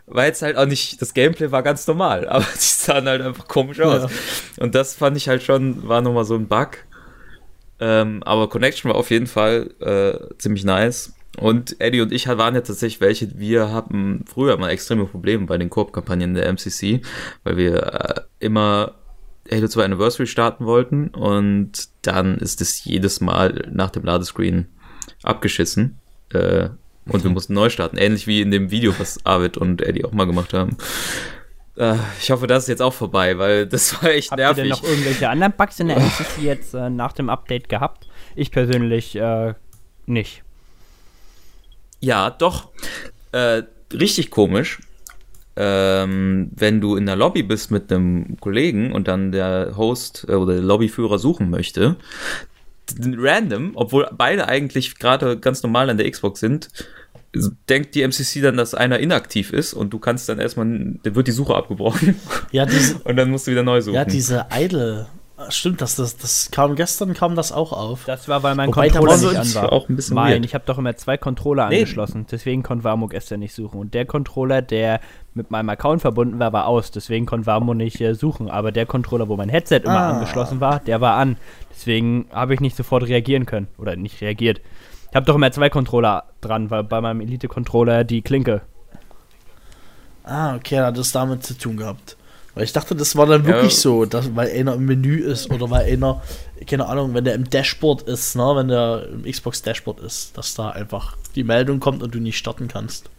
weil es halt auch nicht, das Gameplay war ganz normal, aber die sahen halt einfach komisch aus. Und das fand ich halt schon, war nochmal so ein Bug. Ähm, aber Connection war auf jeden Fall äh, ziemlich nice. Und Eddie und ich waren ja tatsächlich welche, wir hatten früher mal extreme Probleme bei den Koop-Kampagnen der MCC, weil wir äh, immer Halo 2 Anniversary starten wollten und dann ist es jedes Mal nach dem Ladescreen abgeschissen. Äh, und wir mussten neu starten. Ähnlich wie in dem Video, was Arvid und Eddie auch mal gemacht haben. Äh, ich hoffe, das ist jetzt auch vorbei, weil das war echt Habt ihr nervig. denn noch irgendwelche anderen Bugs in der MCC jetzt äh, nach dem Update gehabt? Ich persönlich äh, nicht. Ja, doch. Äh, richtig komisch. Ähm, wenn du in der Lobby bist mit einem Kollegen und dann der Host äh, oder der Lobbyführer suchen möchte, random, obwohl beide eigentlich gerade ganz normal an der Xbox sind, denkt die MCC dann, dass einer inaktiv ist und du kannst dann erstmal, dann wird die Suche abgebrochen Ja, diese, und dann musst du wieder neu suchen. ja, diese Idle Stimmt, das, das, das kam gestern, kam das auch auf. Das war, weil mein Wobei, Controller nicht an war. auch ein bisschen mein, weird. ich habe doch immer zwei Controller Nee. angeschlossen. Deswegen konnte Vamo gestern nicht suchen. Und der Controller, der mit meinem Account verbunden war, war aus. Deswegen konnte Vamo nicht äh, suchen. Aber der Controller, wo mein Headset immer Ah. angeschlossen war, der war an. Deswegen habe ich nicht sofort reagieren können. Oder nicht reagiert. Ich habe doch immer zwei Controller dran, weil bei meinem Elite-Controller die Klinke. Ah, okay, hat das damit zu tun gehabt. Weil ich dachte, das war dann wirklich Ja. so, dass, weil einer im Menü ist oder weil einer, keine Ahnung, wenn der im Dashboard ist, ne, wenn der im Xbox Dashboard ist, dass da einfach die Meldung kommt und du nicht starten kannst.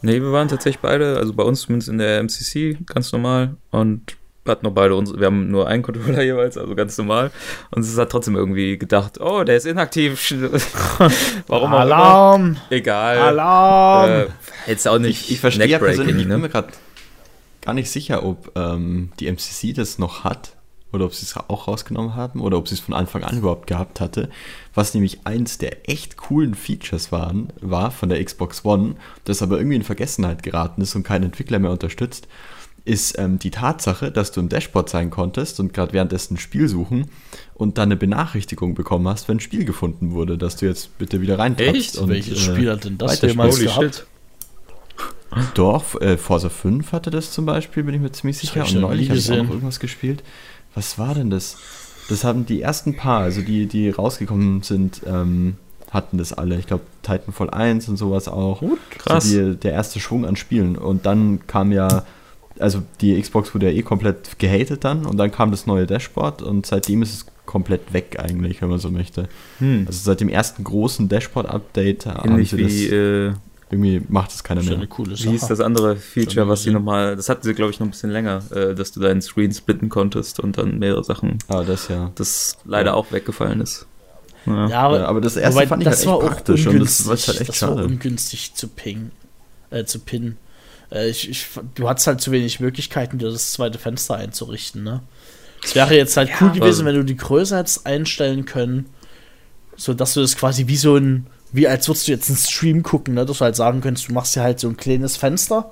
Nee, wir waren tatsächlich beide, also bei uns zumindest in der MCC, ganz normal. Und hatten noch beide uns, wir haben nur einen Controller jeweils, also ganz normal. Und es hat trotzdem irgendwie gedacht, oh, der ist inaktiv. Warum auch immer. Alarm! Egal. Alarm! Äh, jetzt auch nicht Ich, ich verstehe ja persönlich, neckbreaking, ich bin ne? mir gerade gar nicht sicher, ob ähm, die MCC das noch hat oder ob sie es auch rausgenommen haben oder ob sie es von Anfang an überhaupt gehabt hatte. Was nämlich eins der echt coolen Features waren, war von der Xbox One, das aber irgendwie in Vergessenheit geraten ist und kein Entwickler mehr unterstützt, ist ähm, die Tatsache, dass du im Dashboard sein konntest und gerade währenddessen ein Spiel suchen und dann eine Benachrichtigung bekommen hast, wenn ein Spiel gefunden wurde, dass du jetzt bitte wieder reintappst. Echt? Und, Welches äh, Spiel hat denn das jemals gehabt? shit. Doch, äh, Forza 5 hatte das zum Beispiel, bin ich mir ziemlich sicher. Und neulich habe ich auch noch irgendwas gespielt. Was war denn das? Das haben die ersten paar, also die, die rausgekommen sind, ähm, hatten das alle. Ich glaube, Titanfall 1 und sowas auch. Gut, krass. So die, der erste Schwung an Spielen. Und dann kam ja, also die Xbox wurde ja eh komplett gehatet dann. Und dann kam das neue Dashboard und seitdem ist es komplett weg eigentlich, wenn man so möchte. Hm. Also seit dem ersten großen Dashboard-Update haben sie das, wie, äh, irgendwie macht es keiner Das ist ja mehr. eine coole wie hieß Sache. das andere Feature, was sie nochmal, das hatten sie, glaube ich, noch ein bisschen länger, äh, dass du deinen Screen splitten konntest und dann mehrere Sachen, Ah, das ja. das leider Ja. auch weggefallen ist. Ja. Ja, aber, Ja, aber das erste wobei, fand ich das halt war echt praktisch und das ungünstig. war halt echt das war schade. ungünstig zu pingen, äh, zu pinnen. Äh, ich, ich, du hattest halt zu wenig Möglichkeiten, dir das zweite Fenster einzurichten, ne? Es wäre jetzt halt cool gewesen, also- wenn du die Größe hättest einstellen können, so dass du das quasi wie so ein, wie als würdest du jetzt einen Stream gucken, ne? Dass du halt sagen könntest, du machst dir halt so ein kleines Fenster,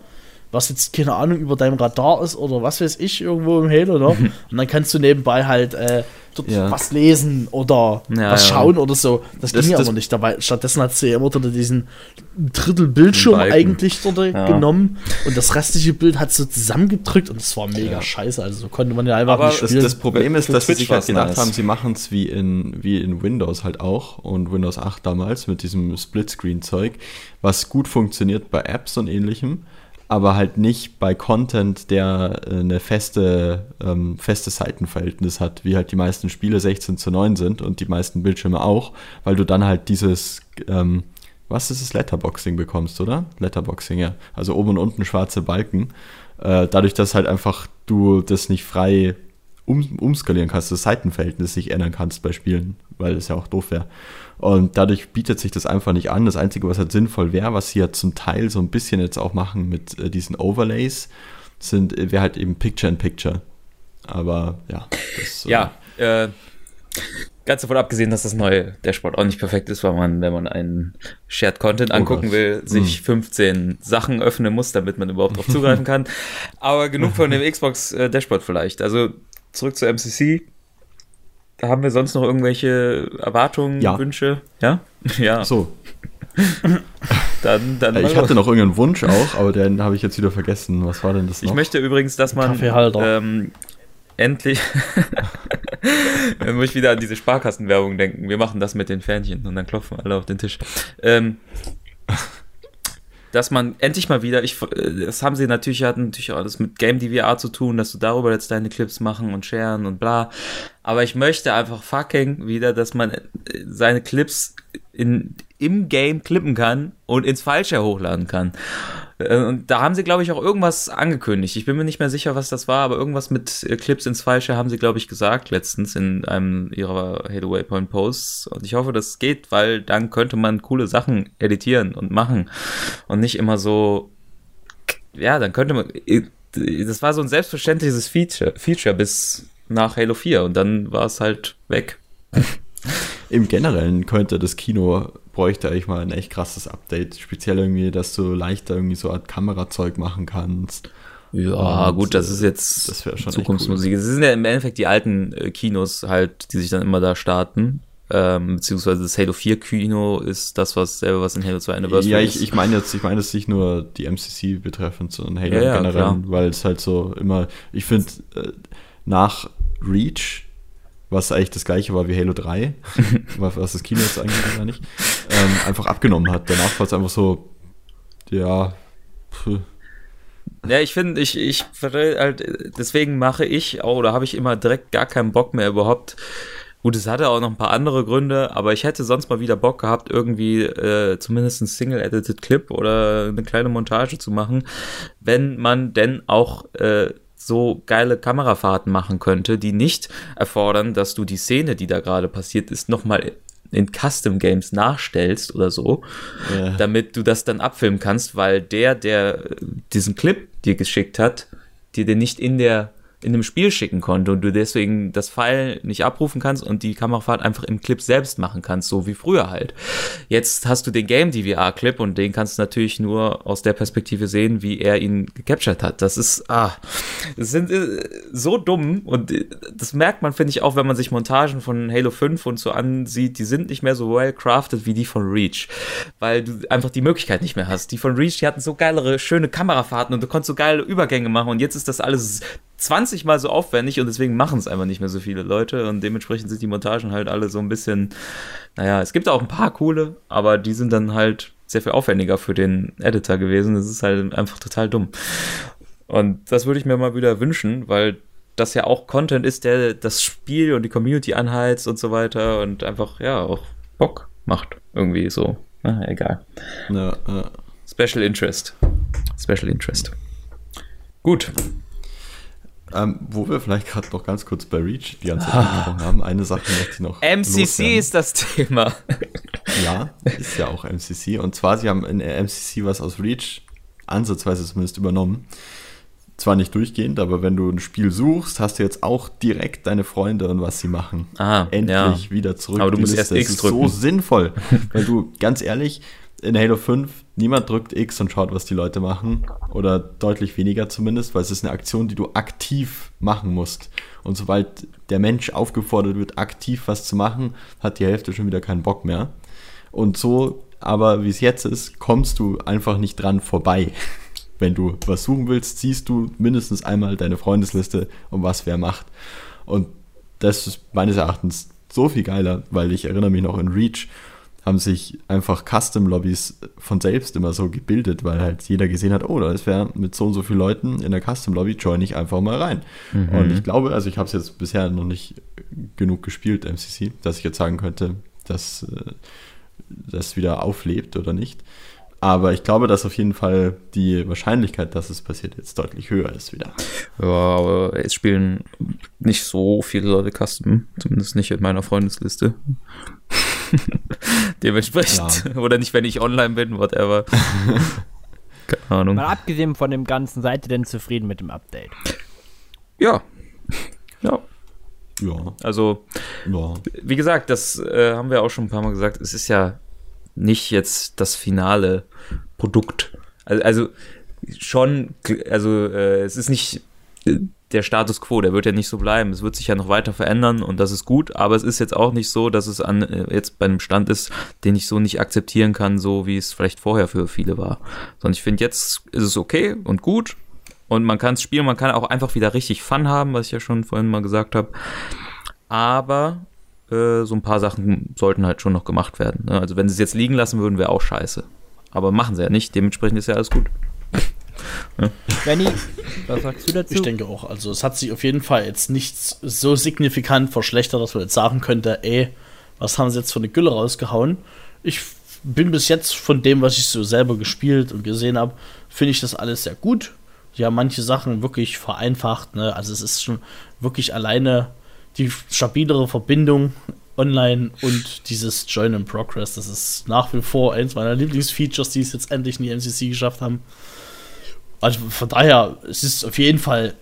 was jetzt, keine Ahnung, über deinem Radar ist oder was weiß ich, irgendwo im Halo, ne? Und dann kannst du nebenbei halt äh, dort Ja. was lesen oder Ja, was ja. schauen oder so. Das, Das- ging ja das- aber nicht dabei. Stattdessen hat sie ja immer unter diesen Drittel Bildschirm eigentlich dort Ja. genommen und das restliche Bild hat so zusammengedrückt und es war mega Ja. scheiße. Also so konnte man ja einfach Aber nicht Das, spielen. das Problem ist, dass sie Twitch sich halt gedacht nice. haben, sie machen es wie in, wie in Windows halt auch und Windows 8 damals mit diesem Splitscreen-Zeug, was gut funktioniert bei Apps und ähnlichem, aber halt nicht bei Content, der äh, eine feste, ähm, feste Seitenverhältnis hat, wie halt die meisten Spiele 16 zu 9 sind und die meisten Bildschirme auch, weil du dann halt dieses, ähm, was ist es, Letterboxing bekommst, oder? Letterboxing, ja. Also oben und unten schwarze Balken. Äh, dadurch, dass halt einfach du das nicht frei um, umskalieren kannst, das Seitenverhältnis nicht ändern kannst bei Spielen, weil das ja auch doof wäre. Und dadurch bietet sich das einfach nicht an. Das Einzige, was halt sinnvoll wäre, was sie ja zum Teil so ein bisschen jetzt auch machen mit äh, diesen Overlays, sind wäre halt eben Picture in Picture. Aber ja, das, äh, Ja, äh, ganz davon abgesehen, dass das neue Dashboard auch nicht perfekt ist, weil man, wenn man einen Shared Content Oh angucken Gott. will, sich 15 Sachen öffnen muss, damit man überhaupt drauf zugreifen kann. Aber genug von dem Xbox äh, Dashboard vielleicht. Also zurück zur MCC. Da haben wir sonst noch irgendwelche Erwartungen, Ja. Wünsche? Ja? Ja, So, dann, dann äh, ich hatte noch irgendeinen Wunsch auch, aber den habe ich jetzt wieder vergessen. Was war denn das noch? Ich möchte übrigens, dass man ähm, endlich Dann muss ich wieder an diese Sparkassenwerbung denken. Wir machen das mit den Fähnchen und dann klopfen alle auf den Tisch. Ähm, dass man endlich mal wieder, ich, äh, das haben sie natürlich, hatten natürlich auch alles mit Game DVR zu tun, dass du darüber jetzt deine Clips machen und sharen und bla. Aber ich möchte einfach fucking wieder, dass man äh, seine Clips in, im Game klippen kann und ins Falsche hochladen kann. Äh, Und da haben sie, glaube ich, auch irgendwas angekündigt. Ich bin mir nicht mehr sicher, was das war, aber irgendwas mit äh, Clips ins Falsche haben sie, glaube ich, gesagt letztens in einem ihrer Halo Waypoint Posts. Und ich hoffe, das geht, weil dann könnte man coole Sachen editieren und machen. Und nicht immer so, ja, dann könnte man, äh, das war so ein selbstverständliches Feature, Feature bis nach Halo 4 und dann war es halt weg. Im Generellen könnte das Kino, bräuchte eigentlich mal ein echt krasses Update. Speziell irgendwie, dass du leichter irgendwie so Art Kamerazeug machen kannst. Ja, Und, gut, das äh, ist jetzt das Zukunftsmusik. Es sind ja im Endeffekt die alten äh, Kinos halt, die sich dann immer da starten. Ähm, beziehungsweise das Halo 4 Kino ist das, was selber was in Halo 2 Anniversary Ja, ist. ich, ich meine jetzt, ich meine jetzt nicht nur die MCC betreffend, sondern Halo Ja, ja, generell, klar. weil es halt so immer, ich finde, äh, nach Reach, was eigentlich das gleiche war wie Halo 3, was das Kino jetzt eigentlich gar nicht, ähm, einfach abgenommen hat. Danach war es einfach so, ja, pff, Ja, ich finde, ich, ich halt, deswegen mache ich auch, oder habe ich immer direkt gar keinen Bock mehr überhaupt. Gut, es hatte auch noch ein paar andere Gründe, aber ich hätte sonst mal wieder Bock gehabt, irgendwie äh, zumindest ein Single-Edited Clip oder eine kleine Montage zu machen, wenn man denn auch äh, so geile Kamerafahrten machen könnte, die nicht erfordern, dass du die Szene, die da gerade passiert ist, nochmal in Custom Games nachstellst oder so, Ja. damit du das dann abfilmen kannst, weil der, der diesen Clip dir geschickt hat, dir den nicht in der in dem Spiel schicken konnte und du deswegen das File nicht abrufen kannst und die Kamerafahrt einfach im Clip selbst machen kannst, so wie früher halt. Jetzt hast du den Game DVR Clip und den kannst du natürlich nur aus der Perspektive sehen, wie er ihn gecaptured hat. Das ist ah, das sind äh, so dumm und äh, das merkt man finde ich auch, wenn man sich Montagen von Halo 5 und so ansieht, die sind nicht mehr so well crafted wie die von Reach, weil du einfach die Möglichkeit nicht mehr hast. Die von Reach, die hatten so geilere schöne Kamerafahrten und du konntest so geile Übergänge machen und jetzt ist das alles 20 mal so aufwendig und deswegen machen es einfach nicht mehr so viele Leute und dementsprechend sind die Montagen halt alle so ein bisschen, naja, es gibt auch ein paar coole, aber die sind dann halt sehr viel aufwendiger für den Editor gewesen. Das ist halt einfach total dumm. Und das würde ich mir mal wieder wünschen, weil das ja auch Content ist, der das Spiel und die Community anheizt und so weiter und einfach, ja, auch Bock macht. Irgendwie so. Na, egal. ja, ja. Special Interest. Special Interest. Gut. Ähm, wo wir vielleicht gerade noch ganz kurz bei Reach die ganze Zeit angesprochen haben, eine Sache möchte ich noch. MCC loswerden. ist das Thema. Ja, ist ja auch MCC. Und zwar, sie haben in MCC was aus Reach ansatzweise zumindest übernommen. Zwar nicht durchgehend, aber wenn du ein Spiel suchst, hast du jetzt auch direkt deine Freunde und was sie machen. Ah, Endlich ja. wieder zurück. Aber du musst Liste. erst X ist so drücken. sinnvoll. weil du, ganz ehrlich, in Halo 5, niemand drückt X und schaut, was die Leute machen. Oder deutlich weniger zumindest, weil es ist eine Aktion, die du aktiv machen musst. Und sobald der Mensch aufgefordert wird, aktiv was zu machen, hat die Hälfte schon wieder keinen Bock mehr. Und so, aber wie es jetzt ist, kommst du einfach nicht dran vorbei. Wenn du was suchen willst, siehst du mindestens einmal deine Freundesliste und was wer macht. Und das ist meines Erachtens so viel geiler, weil ich erinnere mich noch in Reach haben sich einfach Custom-Lobbys von selbst immer so gebildet, weil halt jeder gesehen hat, oh, da ist wer mit so und so vielen Leuten in der Custom-Lobby, join ich einfach mal rein. Und ich glaube, also ich habe es jetzt bisher noch nicht genug gespielt, MCC, dass ich jetzt sagen könnte, dass äh, das wieder auflebt oder nicht. Aber ich glaube, dass auf jeden Fall die Wahrscheinlichkeit, dass es passiert, jetzt deutlich höher ist wieder. Ja, aber es spielen nicht so viele Leute Custom, zumindest nicht in meiner Freundesliste. Dementsprechend. Oder nicht, wenn ich online bin, whatever. Keine Ahnung. Mal abgesehen von dem Ganzen, seid ihr denn zufrieden mit dem Update? Ja. Ja. Ja, Also, ja. wie gesagt, das äh, haben wir auch schon ein paar Mal gesagt. Es ist ja nicht jetzt das finale Produkt. Also, also schon, also äh, es ist nicht äh, der Status quo, der wird ja nicht so bleiben. Es wird sich ja noch weiter verändern und das ist gut, aber es ist jetzt auch nicht so, dass es an äh, jetzt bei einem Stand ist, den ich so nicht akzeptieren kann, so wie es vielleicht vorher für viele war. Sondern ich finde, jetzt ist es okay und gut und man kann es spielen, man kann auch einfach wieder richtig Fun haben, was ich ja schon vorhin mal gesagt habe. Aber äh, so ein paar Sachen sollten halt schon noch gemacht werden. Ne? Also wenn sie es jetzt liegen lassen würden, wäre auch scheiße. Aber machen sie ja nicht, dementsprechend ist ja alles gut. Benny, was sagst du dazu? Ich denke auch, also es hat sich auf jeden Fall jetzt nichts so signifikant verschlechtert, dass man jetzt sagen könnte, ey, was haben sie jetzt für eine Gülle rausgehauen? Ich bin bis jetzt von dem, was ich so selber gespielt und gesehen habe, finde ich das alles sehr gut. Ja, manche Sachen wirklich vereinfacht, ne? Also es ist schon wirklich alleine die stabilere Verbindung online und dieses Join in Progress, das ist nach wie vor eins meiner Lieblingsfeatures, die es jetzt endlich in die MCC geschafft haben. Also von daher, es ist auf jeden Fall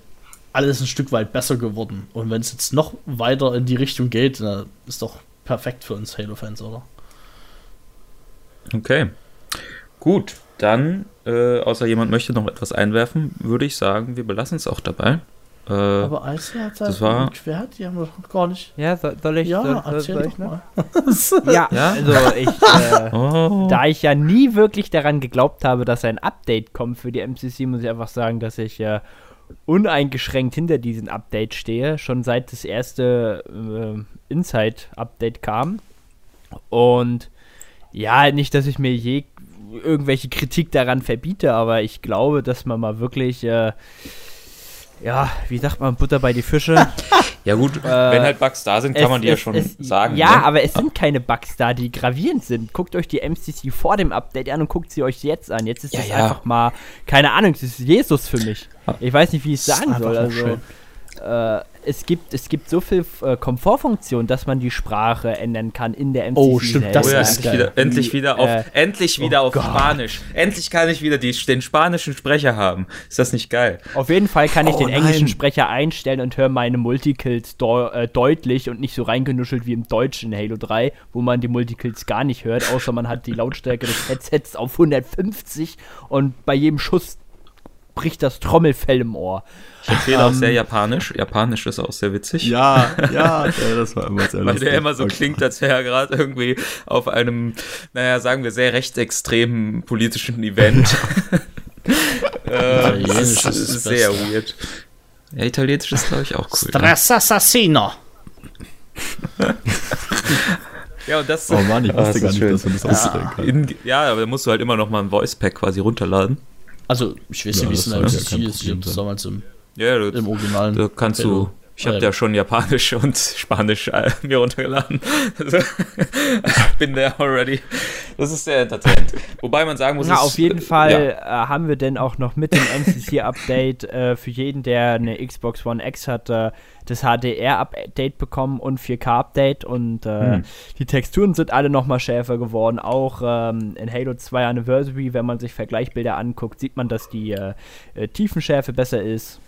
alles ein Stück weit besser geworden. Und wenn es jetzt noch weiter in die Richtung geht, ist doch perfekt für uns Halo-Fans, oder? Okay. Gut, dann, äh, außer jemand möchte noch etwas einwerfen, würde ich sagen, wir belassen es auch dabei. Äh, Aber Eisler hat das das war- quert, die haben wir doch gar nicht. Ja, soll, soll ich? Ja, soll, soll, erzähl soll doch ich noch? mal. Ja, Ja? also ich, äh, oh. da ich ja nie wirklich daran geglaubt habe, dass ein Update kommt für die MCC, muss ich einfach sagen, dass ich äh, uneingeschränkt hinter diesem Update stehe, schon seit das erste äh, Inside-Update kam. Und ja, nicht, dass ich mir je irgendwelche Kritik daran verbiete, aber ich glaube, dass man mal wirklich, äh, ja, wie sagt man, Butter bei die Fische. Ja gut, wenn halt Bugs da sind, kann Es- man die ja es- schon es- sagen. Ja, ne? aber es sind keine Bugs da, die gravierend sind. Guckt euch die MCC vor dem Update an und guckt sie euch jetzt an. Jetzt ist Ja, es ja. einfach mal, keine Ahnung, es ist Jesus für mich. Ich weiß nicht, wie ich es Das sagen soll. Also, äh, es gibt, es gibt so viel äh, Komfortfunktion, dass man die Sprache ändern kann in der MCC. Oh, stimmt, selber. das Oh ja, ist endlich geil. wieder, endlich wieder auf, Äh, endlich wieder auf Gott. Spanisch. Endlich kann ich wieder die, den spanischen Sprecher haben. Ist das nicht geil? Auf jeden Fall kann ich Oh, den englischen nein. Sprecher einstellen und höre meine Multikills äh, deutlich und nicht so reingenuschelt wie im Deutschen in Halo 3, wo man die Multikills gar nicht hört, außer man hat die Lautstärke des Headsets auf 150 und bei jedem Schuss bricht das Trommelfell im Ohr. Ich empfehle auch Ähm, sehr Japanisch. Japanisch ist auch sehr witzig. Ja, ja, das war immer sehr Weil lustig. der immer so klingt, als wäre er gerade irgendwie auf einem, naja, sagen wir, sehr rechtsextremen politischen Event. äh, Italienisch das ist ist sehr Beste. weird. Ja, Italienisch ist, glaube ich, auch cool. ne? Stress Assassino. Ja, und das Oh Mann, ich wusste das gar ist nicht, schön. dass man das ausstellen kann. In, ja, aber da musst du halt immer noch mal ein Voice-Pack quasi runterladen. Also, ich weiß Ja, nicht, wie es das in der MCC ist. Ich habe das damals im, Ja, du, im Originalen. da kannst du. Ich habe ja schon Japanisch und Spanisch äh, mir runtergeladen. Also, bin there already. Das ist sehr entertainend. Wobei man sagen muss, Na, auf jeden Fall ja. äh, haben wir denn auch noch mit dem MCC-Update äh, für jeden, der eine Xbox One X hat, äh, das HDR-Update bekommen und 4K-Update und äh, Hm. die Texturen sind alle nochmal schärfer geworden. Auch ähm, in Halo 2 Anniversary, wenn man sich Vergleichbilder anguckt, sieht man, dass die äh, Tiefenschärfe besser ist.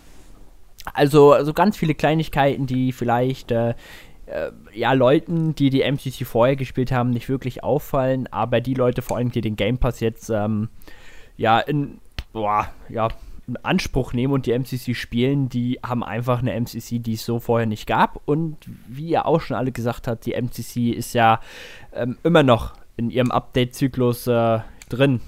Also, also ganz viele Kleinigkeiten, die vielleicht äh, äh, ja, Leuten, die die MCC vorher gespielt haben, nicht wirklich auffallen, aber die Leute vor allem, die den Game Pass jetzt ähm, ja, in, boah, ja, in Anspruch nehmen und die MCC spielen, die haben einfach eine MCC, die es so vorher nicht gab. Und wie ihr auch schon alle gesagt habt, die MCC ist ja ähm, immer noch in ihrem Update-Zyklus äh, drin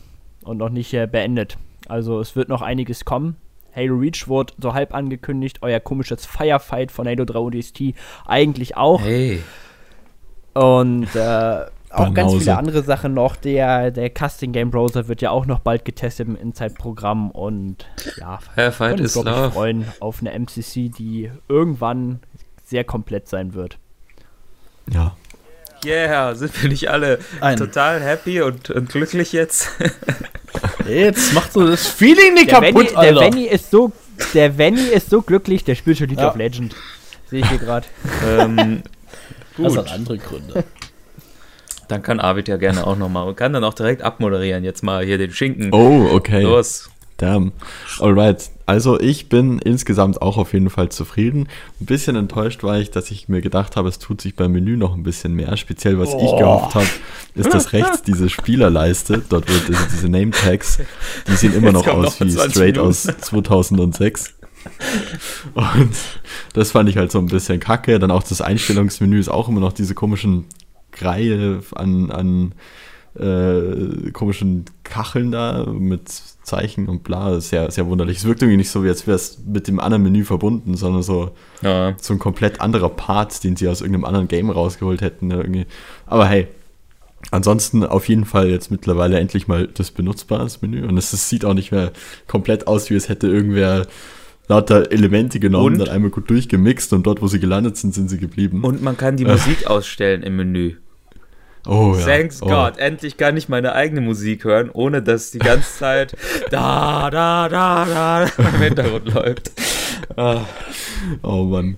und noch nicht äh, beendet. Also es wird noch einiges kommen. Halo Reach wurde so halb angekündigt, euer komisches Firefight von Halo 3 ODST eigentlich auch. Hey. Und äh, auch ganz viele andere Sachen noch. Der, der Casting Game Browser wird ja auch noch bald getestet im Inside-Programm und ja, Firefight können is uns, glaub ich, love. freuen auf eine MCC, die irgendwann sehr komplett sein wird. Ja. Yeah, sind wir nicht alle Ein- total happy und, und glücklich jetzt? Jetzt macht so das Feeling nicht Der Venny, kaputt, der Alter. Venny ist so, der Venny ist so glücklich, der spielt schon League Ja. of Legend. Sehe ich hier gerade. ähm, das hat andere Gründe. dann kann Arvid ja gerne auch nochmal und kann dann auch direkt abmoderieren. Jetzt mal hier den Schinken. Oh, okay. Los. Damn. Alright. Also ich bin insgesamt auch auf jeden Fall zufrieden. Ein bisschen enttäuscht war ich, dass ich mir gedacht habe, es tut sich beim Menü noch ein bisschen mehr. Speziell was ich gehofft habe, ist das rechts diese Spielerleiste. Dort wird diese, diese Name Tags, die sehen immer noch aus noch wie 20 straight Minuten. aus 2006. Und das fand ich halt so ein bisschen kacke. Dann auch das Einstellungsmenü ist auch immer noch diese komischen Reihe an, an äh, komischen Kacheln da mit Zeichen und bla. Das ist sehr, sehr wunderlich. Es wirkt irgendwie nicht so, wie als wäre es mit dem anderen Menü verbunden, sondern so, Ja. so ein komplett anderer Part, den sie aus irgendeinem anderen Game rausgeholt hätten. Irgendwie. Aber hey, ansonsten auf jeden Fall jetzt mittlerweile endlich mal das benutzbare Menü. Und es, es sieht auch nicht mehr komplett aus, wie es hätte irgendwer lauter Elemente genommen, Und? dann einmal gut durchgemixt und dort, wo sie gelandet sind, sind sie geblieben. Und man kann die Musik ausstellen im Menü. Oh, ja. Thanks oh. God, endlich kann ich meine eigene Musik hören, ohne dass die ganze Zeit da, da, da, da im Hintergrund läuft. Ah, Oh Mann.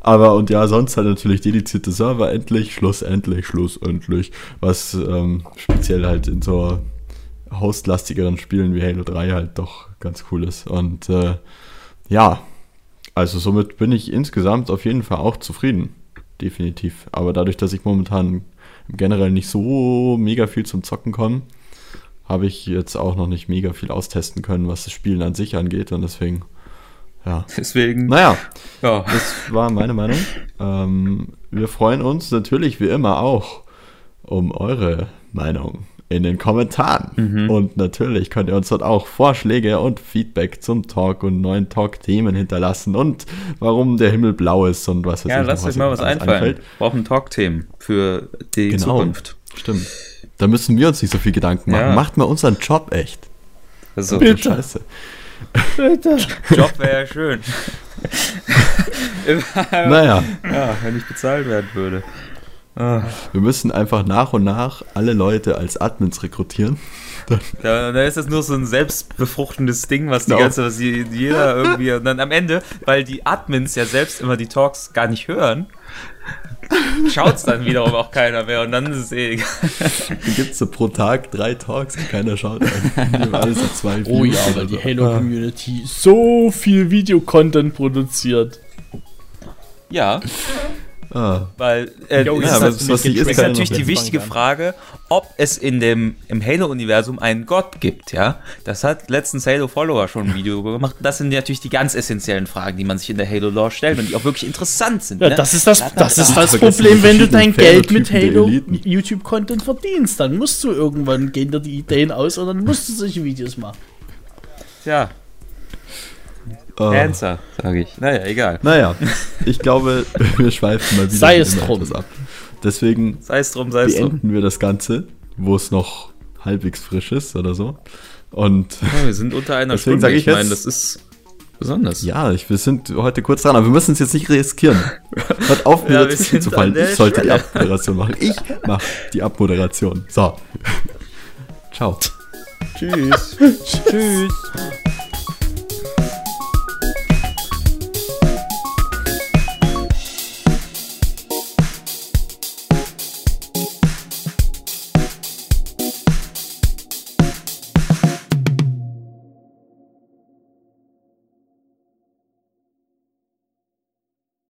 Aber und ja, sonst halt natürlich dedizierte Server, endlich, schlussendlich, schlussendlich. Was ähm, speziell halt in so hostlastigeren Spielen wie Halo 3 halt doch ganz cool ist. Und äh, ja, also somit bin ich insgesamt auf jeden Fall auch zufrieden. Definitiv. Aber dadurch, dass ich momentan generell nicht so mega viel zum Zocken komme, habe ich jetzt auch noch nicht mega viel austesten können, was das Spielen an sich angeht. Und deswegen, ja. Deswegen, Naja, ja. das war meine Meinung. Ähm, wir freuen uns natürlich wie immer auch um eure Meinung in den Kommentaren. Und natürlich könnt ihr uns dort auch Vorschläge und Feedback zum Talk und neuen Talk-Themen hinterlassen und warum der Himmel blau ist und was weiß Ja, lasst euch mal was einfallen. einfällt. Wir brauchen Talk-Themen für die Genau. Zukunft. Stimmt. Da müssen wir uns nicht so viel Gedanken machen. Ja. Macht mal unseren Job echt. Also, Bitte. Scheiße. Job wäre ja schön. Naja, ja, wenn ich bezahlt werden würde. Ah, wir müssen einfach nach und nach alle Leute als Admins rekrutieren. Da, da ist das nur so ein selbstbefruchtendes Ding, was die Genau. ganze, was je- jeder irgendwie und dann am Ende, weil die Admins ja selbst immer die Talks gar nicht hören, schaut es dann wiederum auch keiner mehr und dann ist es eh egal. Dann gibt es so pro Tag drei Talks und keiner schaut an. Die haben alle so zwei Oh ja, weil die. Halo-Community so viel Videocontent produziert. Ja, Ah, weil äh, ja, ist, nat- das, was ist, ist ja natürlich die wichtige Frage, ob es in dem im Halo-Universum einen Gott gibt, ja. Das hat letztens Halo Follower schon ein Video gemacht. Das sind natürlich die ganz essentiellen Fragen, die man sich in der Halo-Lore stellt und die auch wirklich interessant sind. Ja, ne? das ist das, das, ist das Problem, wenn du dein Geld mit Halo. YouTube-Content verdienst. Dann musst du irgendwann gehen dir die Ideen aus und dann musst du solche Videos machen. ja, ah. Answer, sage ich. Naja, egal. Naja, ich glaube, wir schweifen mal wieder Sei es drum. etwas ab. Deswegen Sei es drum, sei es drum. beenden wir das Ganze, wo es noch halbwegs frisch ist oder so. Und Ja, wir sind unter einer Deswegen Stunde. sag ich ich meine, jetzt- das ist besonders. ja, ich, wir sind heute kurz dran, aber wir müssen es jetzt nicht riskieren. Hört auf, mir Ja, sind zu fallen. Ich sollte die Schwelle. Abmoderation machen. Ich mache die Abmoderation. So. Ciao. Tschüss. Tschüss.